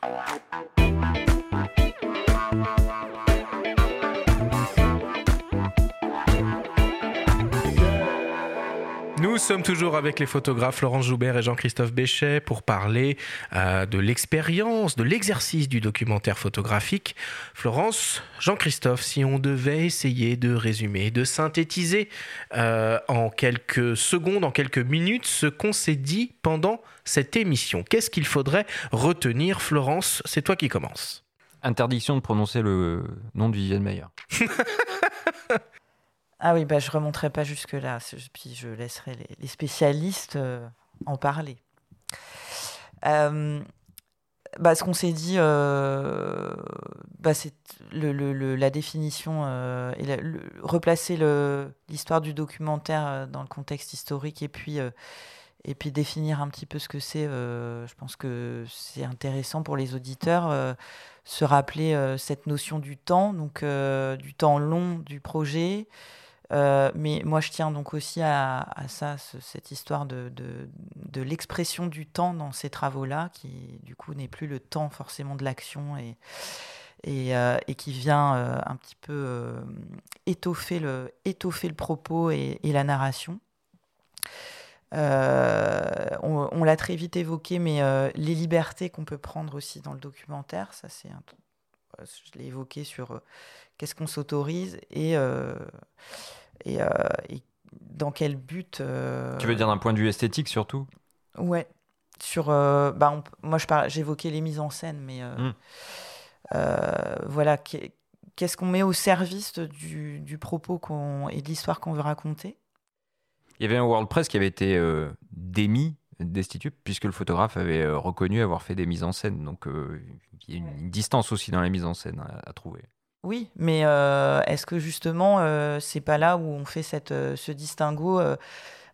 Nous sommes toujours avec les photographes Florence Joubert et Jean-Christophe Béchet pour parler euh, de l'expérience, de l'exercice du documentaire photographique. Florence, Jean-Christophe, si on devait essayer de résumer, de synthétiser euh, en quelques secondes, en quelques minutes, ce qu'on s'est dit pendant cette émission, qu'est-ce qu'il faudrait retenir Florence, c'est toi qui commences. Interdiction de prononcer le nom de Vivienne Mayer. <laughs> Ah oui, bah, je remonterai pas jusque-là, puis je laisserai les, spécialistes euh, en parler. Euh, bah, ce qu'on s'est dit, euh, bah, c'est le, la définition et replacer l'histoire du documentaire dans le contexte historique et puis, et puis définir un petit peu ce que c'est. je pense que c'est intéressant pour les auditeurs se rappeler cette notion du temps, donc du temps long du projet. Euh, mais moi, je tiens donc aussi à, ça, cette histoire de, l'expression du temps dans ces travaux-là, qui du coup n'est plus le temps forcément de l'action et, euh, qui vient euh, un petit peu étoffer, le, étoffer le propos et, la narration. on, on l'a très vite évoqué, mais les libertés qu'on peut prendre aussi dans le documentaire, ça c'est un, je l'ai évoqué sur qu'est-ce qu'on s'autorise et euh, et, dans quel but euh, Tu veux dire d'un point de vue esthétique surtout? Ouais. Sur, euh, bah moi, j'évoquais les mises en scène, mais hmm. voilà, qu'est-ce qu'on met au service du, du propos et de l'histoire qu'on veut raconter? Il y avait un WordPress qui avait été démis, destitué, puisque le photographe avait reconnu avoir fait des mises en scène. Donc il y a une, distance aussi dans la mise en scène à trouver. Oui, mais euh, est-ce que justement, euh, c'est pas là où on fait cette, euh, ce distinguo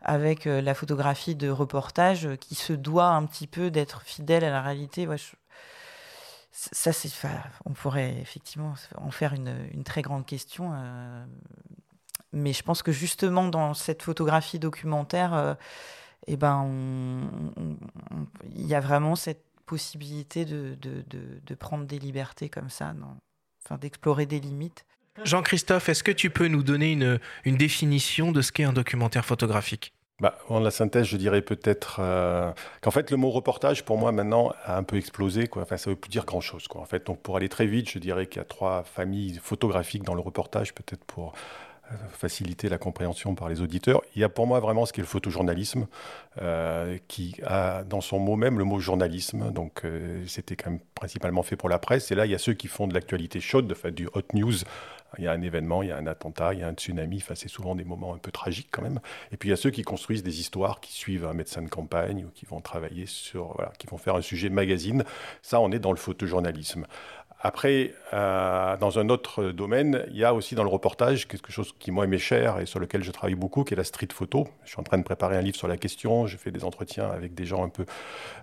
avec la photographie de reportage qui se doit un petit peu d'être fidèle à la réalité? Ça, c'est, on pourrait effectivement en faire une, une très grande question. mais je pense que justement, dans cette photographie documentaire, eh ben, il y a vraiment cette possibilité de, de, de, de prendre des libertés comme ça. Non enfin, d'explorer des limites. Jean-Christophe, est-ce que tu peux nous donner une, une définition de ce qu'est un documentaire photographique? Bah, en la synthèse, je dirais peut-être euh, qu'en fait le mot reportage pour moi maintenant a un peu explosé. Quoi. Enfin, ça veut plus dire grand-chose. En fait, donc pour aller très vite, je dirais qu'il y a trois familles photographiques dans le reportage, peut-être pour euh, faciliter la compréhension par les auditeurs. Il y a pour moi vraiment ce qu'est le photojournalisme, euh, qui a dans son mot même le mot journalisme. Donc euh, c'était quand même principalement fait pour la presse. Et là, il y a ceux qui font de l'actualité chaude, du hot news. Il y a un événement, il y a un attentat, il y a un tsunami. Enfin, c'est souvent des moments un peu tragiques quand même. Et puis il y a ceux qui construisent des histoires, qui suivent un médecin de campagne ou qui vont travailler sur, qui vont faire un sujet magazine. Ça, on est dans le photojournalisme. Après, euh, dans un autre domaine, il y a aussi dans le reportage quelque chose qui moi m'est cher et sur lequel je travaille beaucoup, qui est la street photo. Je suis en train de préparer un livre sur la question. Je fais des entretiens avec des gens un peu,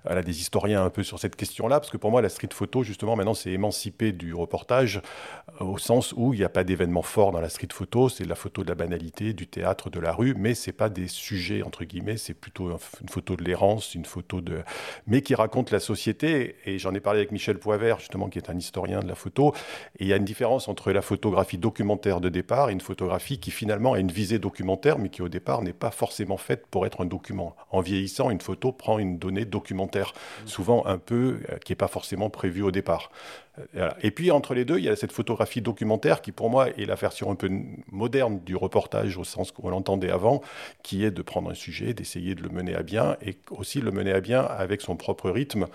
voilà, des historiens un peu sur cette question-là, parce que pour moi, la street photo, justement, maintenant, c'est émancipé du reportage euh, au sens où il n'y a pas d'événement fort dans la street photo. C'est la photo de la banalité, du théâtre, de la rue, mais c'est pas des sujets entre guillemets. C'est plutôt une photo de l'errance, une photo de, mais qui raconte la société. Et j'en ai parlé avec Michel Poivert, justement, qui est un historien de la photo. Et il y a une différence entre la photographie documentaire de départ et une photographie qui finalement a une visée documentaire, mais qui au départ n'est pas forcément faite pour être un document. En vieillissant, une photo prend une donnée documentaire, souvent un peu euh, qui n'est pas forcément prévue au départ. Euh, et puis entre les deux, il y a cette photographie documentaire qui pour moi est la version un peu moderne du reportage au sens qu'on l'entendait avant, qui est de prendre un sujet, d'essayer de le mener à bien et aussi de le mener à bien avec son propre rythme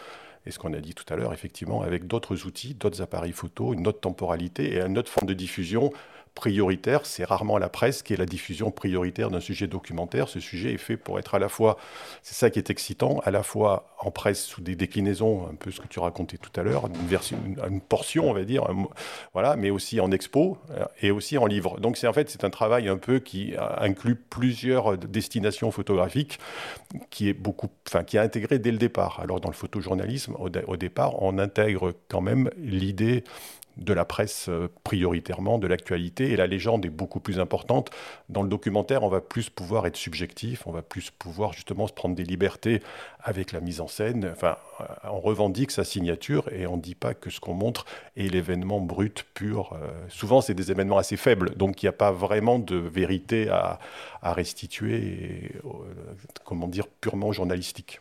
et ce qu'on a dit tout à l'heure, effectivement, avec d'autres outils, d'autres appareils photo, une autre temporalité et une autre forme de diffusion prioritaire. C'est rarement la presse qui est la diffusion prioritaire d'un sujet documentaire. Ce sujet est fait pour être à la fois, c'est ça qui est excitant, à la fois en presse sous des déclinaisons, un peu ce que tu racontais tout à l'heure, une, portion, on va dire, voilà, mais aussi en expo euh, et aussi en livre. Donc c'est en fait c'est un travail un peu qui inclut plusieurs destinations photographiques, qui est beaucoup, enfin qui a intégré dès le départ. Alors dans le photojournalisme, au départ, on intègre quand même l'idée de la presse euh, prioritairement, de l'actualité, et la légende est beaucoup plus importante. Dans le documentaire, on va plus pouvoir être subjectif, on va plus pouvoir justement se prendre des libertés avec la mise en scène. Enfin, euh, on revendique sa signature et on ne dit pas que ce qu'on montre est l'événement brut, pur. Euh, souvent, c'est des événements assez faibles, donc il n'y a pas vraiment de vérité à, restituer, comment dire, purement journalistique.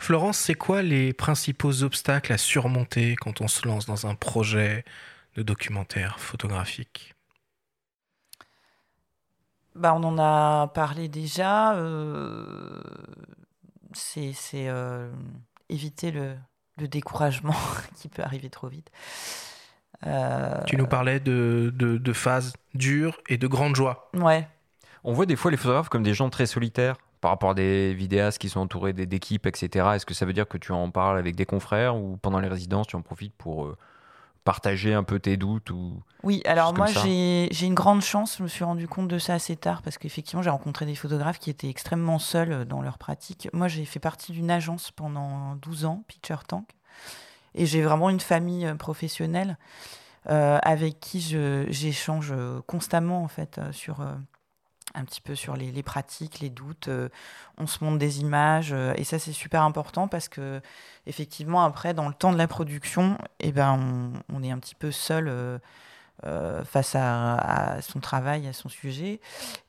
Florence, c'est quoi les principaux obstacles à surmonter quand on se lance dans un projet de documentaire photographique? Bah, On en a parlé déjà. Euh, c'est euh, éviter le, découragement <laughs> qui peut arriver trop vite. Euh, tu nous parlais de, de phases dures et de grandes joies. Ouais. On voit des fois les photographes comme des gens très solitaires par rapport à des vidéastes qui sont entourés d'équipes, etc. Est-ce que ça veut dire que tu en parles avec des confrères ou pendant les résidences, tu en profites pour euh, partager un peu tes doutes ou Oui, alors moi j'ai une grande chance, je me suis rendu compte de ça assez tard parce qu'effectivement j'ai rencontré des photographes qui étaient extrêmement seuls dans leur pratique. Moi j'ai fait partie d'une agence pendant 12 ans, Picture Tank, et j'ai vraiment une famille euh, professionnelle euh, avec qui j'échange constamment en fait sur un petit peu sur les, pratiques, les doutes. Euh, on se montre des images euh, et ça c'est super important parce que effectivement après dans le temps de la production, eh ben on, est un petit peu seul euh, face à, son travail, à son sujet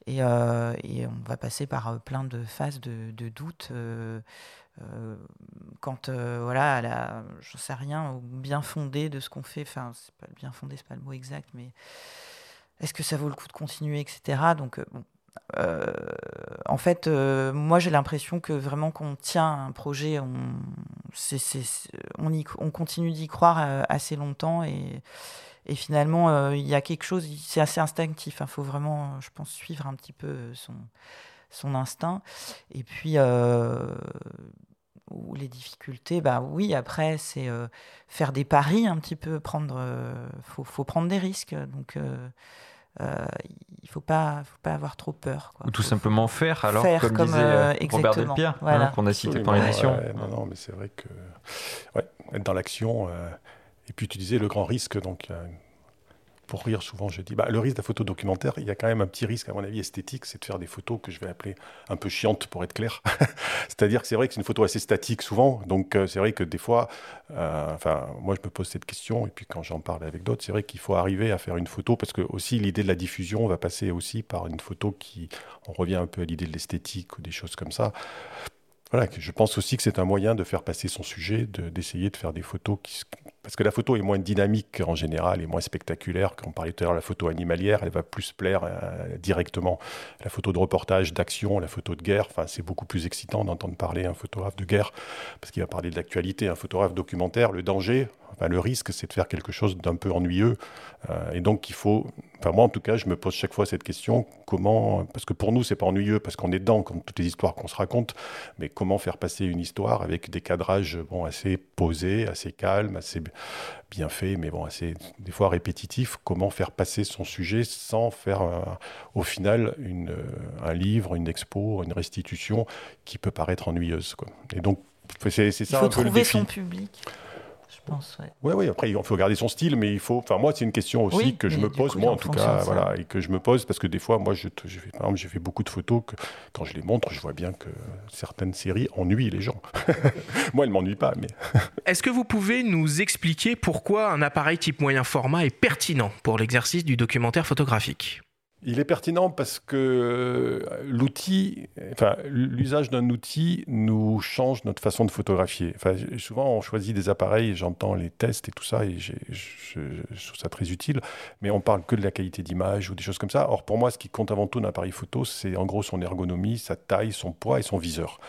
et, on va passer par plein de phases de, doutes. quand voilà, la, j'en sais rien, bien fondé de ce qu'on fait, enfin c'est pas bien fondé, c'est pas le mot exact, mais est-ce que ça vaut le coup de continuer, etc. Donc, bon, euh, en fait, euh, moi j'ai l'impression que vraiment qu'on tient un projet, on, on, on continue d'y croire assez longtemps et, finalement il y a quelque chose, c'est assez instinctif. Il faut vraiment, je pense, suivre un petit peu son, son instinct. Et puis les difficultés, bah oui, après, c'est faire des paris un petit peu, prendre, faut, faut, prendre des risques. Donc, euh, il faut pas, faut pas avoir trop peur. Ou tout simplement faire, alors, comme, disait euh, euh, Robert Delpierre, hein, qu'on a cité par l'émission. non, non, mais c'est vrai que ouais, être dans l'action, et puis tu disais le grand risque, donc pour rire, souvent, je dis, bah, le risque de la photo documentaire, il y a quand même un petit risque, à mon avis, esthétique, c'est de faire des photos que je vais appeler un peu chiantes, pour être clair. <laughs> C'est-à-dire que c'est vrai que c'est une photo assez statique, souvent. Donc, euh, c'est vrai que des fois, euh, enfin, moi, je me pose cette question, et puis quand j'en parle avec d'autres, c'est vrai qu'il faut arriver à faire une photo, parce que aussi, l'idée de la diffusion va passer aussi par une photo qui, on revient un peu à l'idée de l'esthétique ou des choses comme ça. Voilà, je pense aussi que c'est un moyen de faire passer son sujet, d'essayer de, faire des photos qui, parce que la photo est moins dynamique en général et moins spectaculaire. Quand on parlait tout à l'heure de la photo animalière, elle va plus plaire euh, directement. La photo de reportage, d'action, la photo de guerre, c'est beaucoup plus excitant d'entendre parler un photographe de guerre parce qu'il va parler de l'actualité. Un photographe documentaire, le danger, le risque, c'est de faire quelque chose d'un peu ennuyeux. Euh, et donc, il faut. Moi, en tout cas, je me pose chaque fois cette question comment. Parce que pour nous, c'est pas ennuyeux parce qu'on est dedans, comme toutes les histoires qu'on se raconte. Mais comment faire passer une histoire avec des cadrages bon, assez posés, assez calmes, assez bien fait, mais bon, assez des fois répétitif. Comment faire passer son sujet sans faire au final une, euh, un livre, une expo, une restitution qui peut paraître ennuyeuse. Quoi. Et donc, c'est ça Il faut trouver son public pense. Oui, oui, après, il faut garder son style, mais il faut. Enfin, moi, c'est une question aussi que je me pose, moi en tout cas, voilà, et que je me pose parce que des fois, moi, je, je par exemple, j'ai fait beaucoup de photos que quand je les montre, je vois bien que certaines séries ennuient les gens. <laughs> moi, elles m'ennuient pas, mais. <laughs> Est-ce que vous pouvez nous expliquer pourquoi un appareil type moyen format est pertinent pour l'exercice du documentaire photographique? Il est pertinent parce que euh, l'outil, enfin, l'usage d'un outil nous change notre façon de photographier. Souvent, on choisit des appareils, j'entends les tests et tout ça, et je, trouve ça très utile, mais on parle que de la qualité d'image ou des choses comme ça. Or, pour moi, ce qui compte avant tout d'un appareil photo, c'est en gros son ergonomie, sa taille, son poids et son viseur.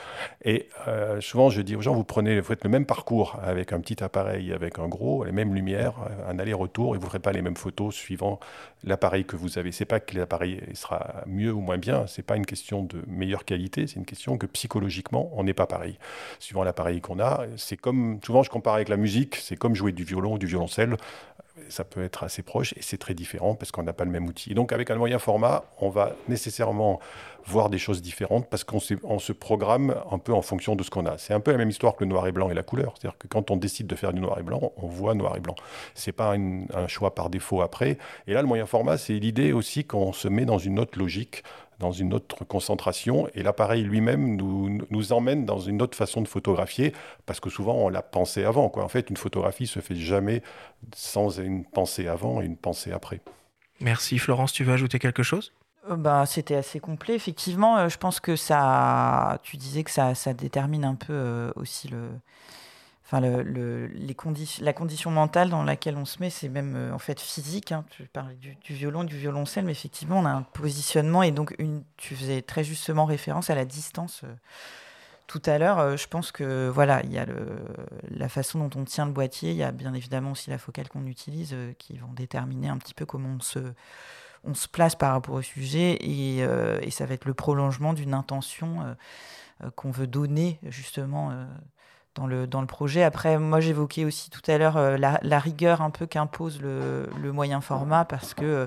Et euh, souvent, je dis aux gens, vous prenez, vous faites le même parcours avec un petit appareil, avec un gros, les mêmes lumières, un aller-retour, et vous ne ferez pas les mêmes photos suivant l'appareil que vous avez. C'est pas que l'appareil sera mieux ou moins bien, c'est pas une question de meilleure qualité, c'est une question que psychologiquement, on n'est pas pareil. Suivant l'appareil qu'on a, c'est comme, souvent je compare avec la musique, c'est comme jouer du violon ou du violoncelle. Ça peut être assez proche et c'est très différent parce qu'on n'a pas le même outil. Et donc avec un moyen format, on va nécessairement voir des choses différentes parce qu'on se programme un peu en fonction de ce qu'on a. C'est un peu la même histoire que le noir et blanc et la couleur. C'est-à-dire que quand on décide de faire du noir et blanc, on voit noir et blanc. C'est pas un choix par défaut après. Et là, le moyen format, c'est l'idée aussi qu'on se met dans une autre logique dans une autre concentration et l'appareil lui-même nous, nous emmène dans une autre façon de photographier parce que souvent on l'a pensé avant. Quoi. En fait, une photographie se fait jamais sans une pensée avant et une pensée après. Merci Florence, tu veux ajouter quelque chose? Bah, c'était assez complet. Effectivement, euh, je pense que ça. Tu disais que ça, ça détermine un peu euh, aussi le, enfin le, les conditions, la condition mentale dans laquelle on se met, c'est même euh, en fait physique. Hein. Tu parlais du, violon, du violoncelle, mais effectivement, on a un positionnement et donc une, tu faisais très justement référence à la distance. Euh, tout à l'heure, euh, je pense que voilà, il y a la façon dont on tient le boîtier, il y a bien évidemment aussi la focale qu'on utilise qui vont déterminer un petit peu comment on se, on se place par rapport au sujet et, et ça va être le prolongement d'une intention qu'on veut donner justement dans le, dans le projet. Après, moi, j'évoquais aussi tout à l'heure euh, la, rigueur un peu qu'impose le, le, moyen format parce que euh,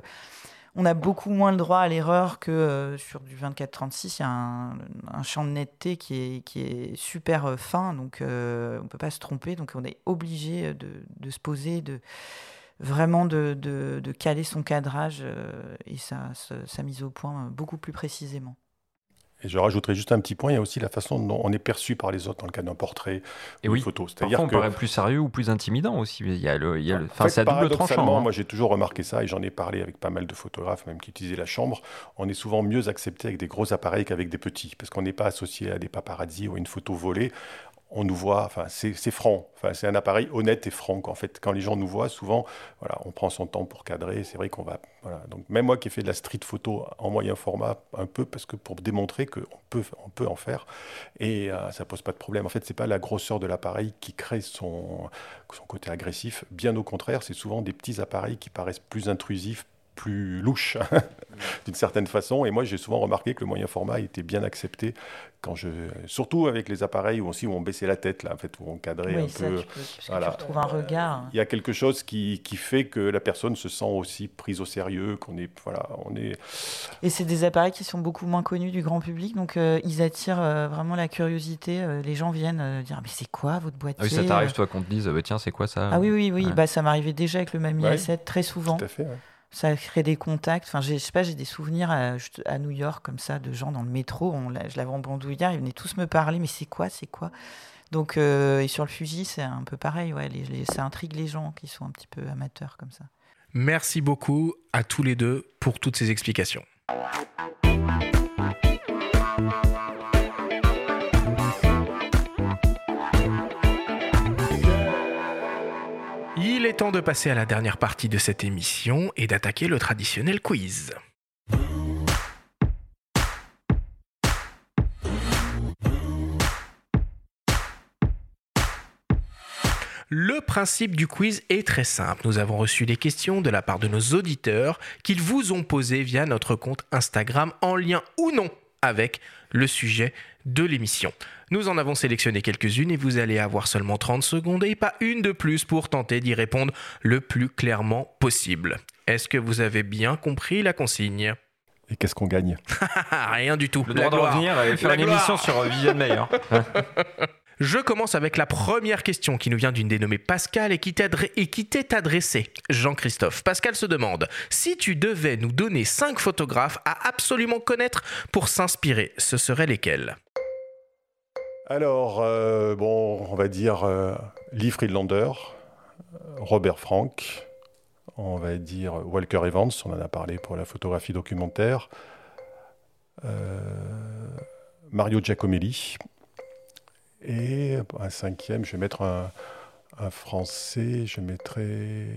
on a beaucoup moins le droit à l'erreur que euh, sur du 24-36. Il y a un, un, champ de netteté qui est, qui est super fin, donc on ne peut pas se tromper. Donc on est obligé de, de se poser, de vraiment de, de, de caler son cadrage et sa, sa mise au point beaucoup plus précisément. Et je rajouterai juste un petit point, il y a aussi la façon dont on est perçu par les autres dans le cas d'un portrait et ou une photo. C'est-à-dire on paraît plus sérieux ou plus intimidant aussi. Il y a le, il y a le... Enfin, c'est à double tranchant. Hein. Moi, j'ai toujours remarqué ça et j'en ai parlé avec pas mal de photographes, même qui utilisaient la chambre. On est souvent mieux accepté avec des gros appareils qu'avec des petits, parce qu'on n'est pas associé à des paparazzi ou à une photo volée on nous voit, enfin, c'est franc. Enfin, c'est un appareil honnête et franc. En fait, quand les gens nous voient, souvent, voilà, on prend son temps pour cadrer. C'est vrai qu'on va. Voilà. Donc, même moi qui ai fait de la street photo en moyen format, un peu, parce que pour démontrer qu'on peut, on peut en faire, et ça euh, ça pose pas de problème. En fait, c'est pas la grosseur de l'appareil qui crée son, son côté agressif. Bien au contraire, c'est souvent des petits appareils qui paraissent plus intrusifs, plus louche <laughs> d'une certaine façon. Et moi, j'ai souvent remarqué que le moyen format était bien accepté quand je, surtout avec les appareils où aussi où on baissait la tête là, en fait, où on cadrait un peu. voilà. Tu un regard. Il y a quelque chose qui, qui, fait que la personne se sent aussi prise au sérieux, qu'on est, voilà, on est. Et c'est des appareils qui sont beaucoup moins connus du grand public, donc euh, ils attirent euh, vraiment la curiosité. Euh, les gens viennent dire mais c'est quoi votre boîtier ah oui, ça t'arrive toi qu'on te dise bah, tiens c'est quoi ça Ah oui oui oui, bah ça m'arrivait déjà avec le Mami A7 très souvent. Tout à fait ça crée des contacts. Enfin, je sais pas, j'ai des souvenirs à, New York comme ça de gens dans le métro. Je l'avais en bandoulière, ils venaient tous me parler, mais c'est quoi, c'est quoi? Donc, euh, et sur le Fuji, c'est un peu pareil. Ouais, ça intrigue les gens qui sont un petit peu amateurs comme ça. Merci beaucoup à tous les deux pour toutes ces explications. Est temps de passer à la dernière partie de cette émission et d'attaquer le traditionnel quiz. Le principe du quiz est très simple. Nous avons reçu des questions de la part de nos auditeurs qu'ils vous ont posées via notre compte Instagram en lien ou non avec le sujet de l'émission. Nous en avons sélectionné quelques-unes et vous allez avoir seulement 30 secondes et pas une de plus pour tenter d'y répondre le plus clairement possible. Est-ce que vous avez bien compris la consigne? Et qu'est-ce qu'on gagne? <laughs> Rien du tout. Le droit de revenir et faire une émission sur Viviane Meyer. <laughs> Je commence avec la première question qui nous vient d'une dénommée Pascal et qui t'est adressée. Jean-Christophe. Pascal se demande si tu devais nous donner cinq photographes à absolument connaître pour s'inspirer, ce seraient lesquels? Alors, euh, bon, on va dire euh, Lee Friedlander, Robert Frank, on va dire Walker Evans, on en a parlé pour la photographie documentaire, euh, Mario Giacomelli et un cinquième, je vais mettre un, français, je mettrai.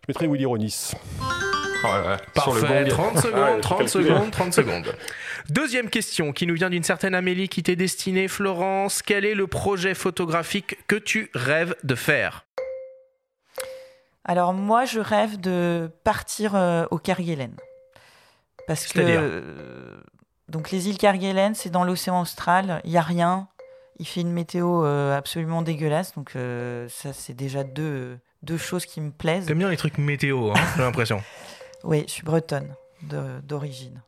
Je mettrai Willy Ronis. Oh Parfait, 30 secondes, 30 secondes, 30 secondes. Deuxième question qui nous vient d'une certaine Amélie qui t'est destinée, Florence. Quel est le projet photographique que tu rêves de faire? Alors moi, je rêve de partir euh, au Kerguelen. Parce que donc les îles Kerguelen, c'est dans l'océan austral, il y a rien. il fait une météo absolument dégueulasse. Donc ça, c'est déjà deux, deux choses qui me plaisent. T'aimes bien les trucs météo, hein, j'ai l'impression. <laughs> oui, je suis bretonne d'origine.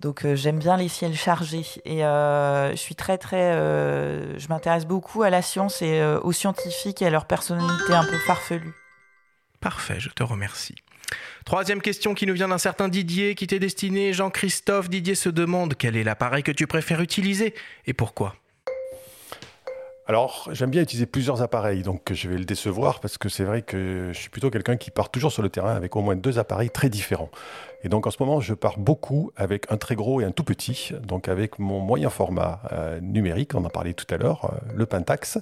Donc j'aime bien les ciels chargés et je suis très très, je m'intéresse beaucoup à la science et aux scientifiques et à leur personnalité un peu farfelue. Parfait, je te remercie. Troisième question qui nous vient d'un certain Didier qui t'est destiné. Jean-Christophe Didier se demande quel est l'appareil que tu préfères utiliser et pourquoi. Alors, j'aime bien utiliser plusieurs appareils, donc je vais le décevoir parce que c'est vrai que je suis plutôt quelqu'un qui part toujours sur le terrain avec au moins deux appareils très différents. Et donc en ce moment, je pars beaucoup avec un très gros et un tout petit, donc avec mon moyen format euh, numérique, on en parlait tout à l'heure, euh, le Pentax,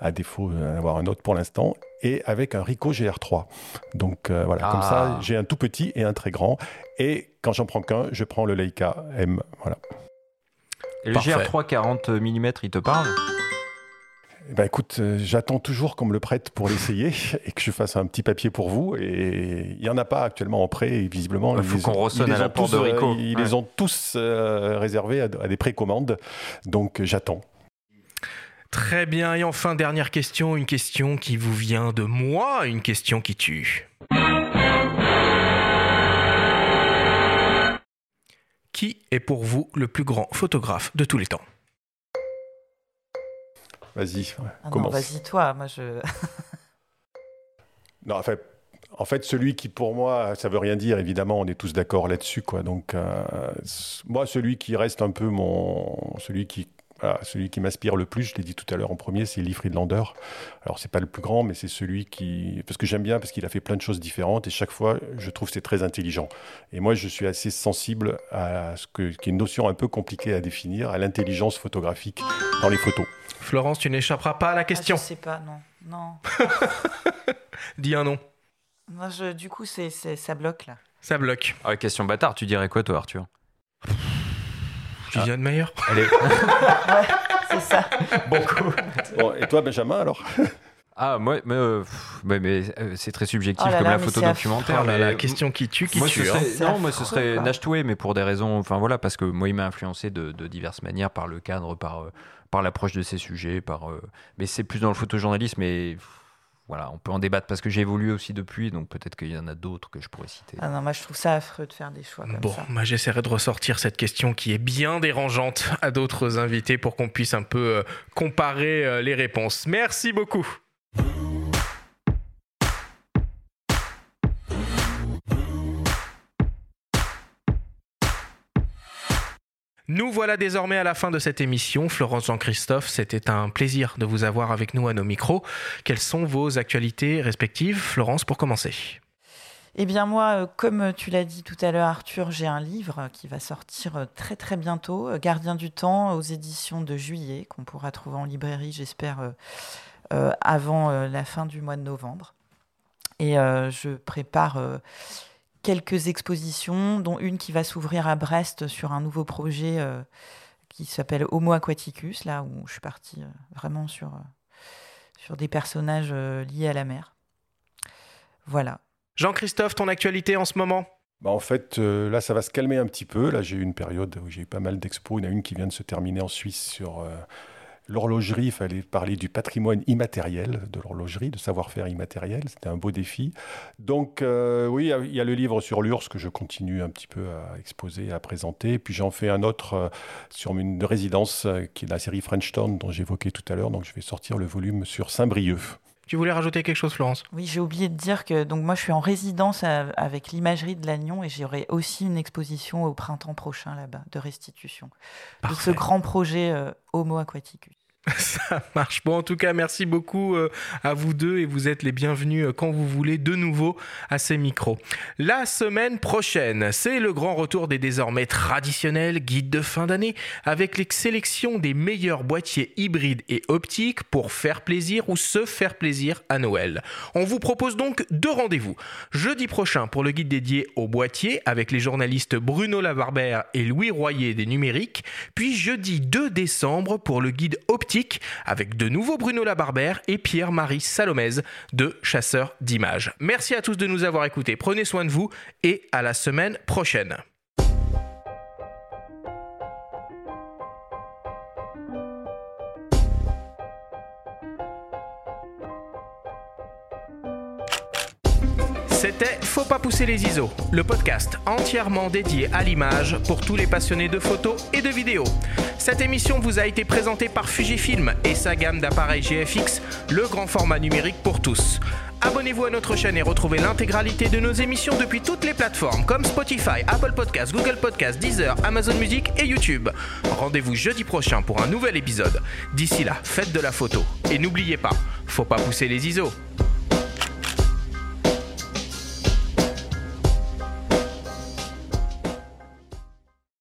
à défaut d'en avoir un autre pour l'instant, et avec un Ricoh GR3. Donc euh, voilà, comme ça, ah. j'ai un tout petit et un très grand. Et quand j'en prends qu'un, je prends le Leica M. Voilà. Et le GR3 40 mm, il te parle? Eh ben écoute, euh, j'attends toujours qu'on me le prête pour l'essayer <laughs> et que je fasse un petit papier pour vous. Et il n'y en a pas actuellement en prêt, et visiblement. Il faut qu'on ressonne à la porte de Rico. Ils les ont tous euh, réservés à, des précommandes. Donc j'attends. Très bien. Et enfin, dernière question, une question qui vous vient de moi, une question qui tue. Qui est pour vous le plus grand photographe de tous les temps? Vas-y, ah Vas-y, toi. Moi, je. <laughs> non, en fait, en fait, celui qui, pour moi, ça veut rien dire, évidemment, on est tous d'accord là-dessus, quoi. Donc, euh, moi, celui qui reste un peu mon. Celui qui celui qui m'inspire le plus, je l'ai dit tout à l'heure en premier, c'est Lee Friedlander. Alors c'est pas le plus grand, mais c'est celui qui, parce que j'aime bien, parce qu'il a fait plein de choses différentes et chaque fois, je trouve c'est très intelligent. Et moi, je suis assez sensible à ce que, qui est une notion un peu compliquée à définir, à l'intelligence photographique dans les photos. Florence, tu n'échapperas pas à la question. Ah, je sais pas, non, non. <laughs> Dis un nom. Moi, je, du coup, c'est, ça bloque là. Ça bloque. Ah, question bâtard, tu dirais quoi toi, Arthur? Julien Meyer. Allez. <laughs> c'est ça. Bon, et toi, Benjamin, alors? Ah, moi, mais, euh, mais, euh, c'est très subjectif oh comme la photo documentaire. mais la question qui tue, qui moi, tue. Hein. non, moi, ce serait Nashtoué, mais pour des raisons. Enfin, voilà, parce que moi, il m'a influencé de, diverses manières par le cadre, par, euh, par l'approche de ces sujets. Par, mais c'est plus dans le photojournalisme. Et voilà, on peut en débattre parce que j'ai évolué aussi depuis, donc peut-être qu'il y en a d'autres que je pourrais citer. Ah non, moi je trouve ça affreux de faire des choix comme bon, moi j'essaierai de ressortir cette question qui est bien dérangeante à d'autres invités pour qu'on puisse un peu euh, comparer euh, les réponses. Merci beaucoup. Nous voilà désormais à la fin de cette émission. Florence Jean-Christophe, c'était un plaisir de vous avoir avec nous à nos micros. Quelles sont vos actualités respectives Florence, pour commencer? Eh bien moi, euh, comme tu l'as dit tout à l'heure Arthur, j'ai un livre qui va sortir euh, très très bientôt, euh, Gardien du temps, aux éditions de juillet, qu'on pourra trouver en librairie, j'espère, avant la fin du mois de novembre. Et je prépare quelques expositions, dont une qui va s'ouvrir à Brest sur un nouveau projet euh, qui s'appelle Homo Aquaticus, là où je suis partie euh, vraiment sur, euh, sur des personnages liés à la mer. Voilà. Jean-Christophe, ton actualité en ce moment? Bah en fait, là, ça va se calmer un petit peu. Là, j'ai eu une période où j'ai eu pas mal d'expos. Il y en a une qui vient de se terminer en Suisse sur L'horlogerie, il fallait parler du patrimoine immatériel de l'horlogerie, de savoir-faire immatériel. C'était un beau défi. Donc, euh, oui, il y a le livre sur l'URSS que je continue un petit peu à exposer, à présenter. Puis j'en fais un autre euh, sur une résidence euh, qui est la série French Town dont j'évoquais tout à l'heure. Donc, je vais sortir le volume sur Saint-Brieuc. Tu voulais rajouter quelque chose, Florence? Oui, j'ai oublié de dire que donc moi je suis en résidence avec l'imagerie de Lannion et j'aurai aussi une exposition au printemps prochain là-bas de restitution de ce grand projet Homo Aquaticus. <laughs> Ça marche. Bon, en tout cas, merci beaucoup euh, à vous deux et vous êtes les bienvenus euh, quand vous voulez de nouveau à ces micros. La semaine prochaine, c'est le grand retour des désormais traditionnels guides de fin d'année avec les sélections des meilleurs boîtiers hybrides et optiques pour faire plaisir ou se faire plaisir à Noël. On vous propose donc deux rendez-vous. Jeudi prochain pour le guide dédié aux boîtiers avec les journalistes Bruno Lavarbert et Louis Royer des numériques, puis jeudi 2 décembre pour le guide optique avec de nouveau Bruno Labarbère et Pierre-Marie Salomez de Chasseurs d'images. Merci à tous de nous avoir écoutés. Prenez soin de vous et à la semaine prochaine. C'était Faut pas pousser les ISO, le podcast entièrement dédié à l'image pour tous les passionnés de photos et de vidéos. Cette émission vous a été présentée par Fujifilm et sa gamme d'appareils GFX, le grand format numérique pour tous. Abonnez-vous à notre chaîne et retrouvez l'intégralité de nos émissions depuis toutes les plateformes comme Spotify, Apple Podcasts, Google Podcasts, Deezer, Amazon Music et YouTube. Rendez-vous jeudi prochain pour un nouvel épisode. D'ici là, faites de la photo. Et n'oubliez pas, faut pas pousser les ISO.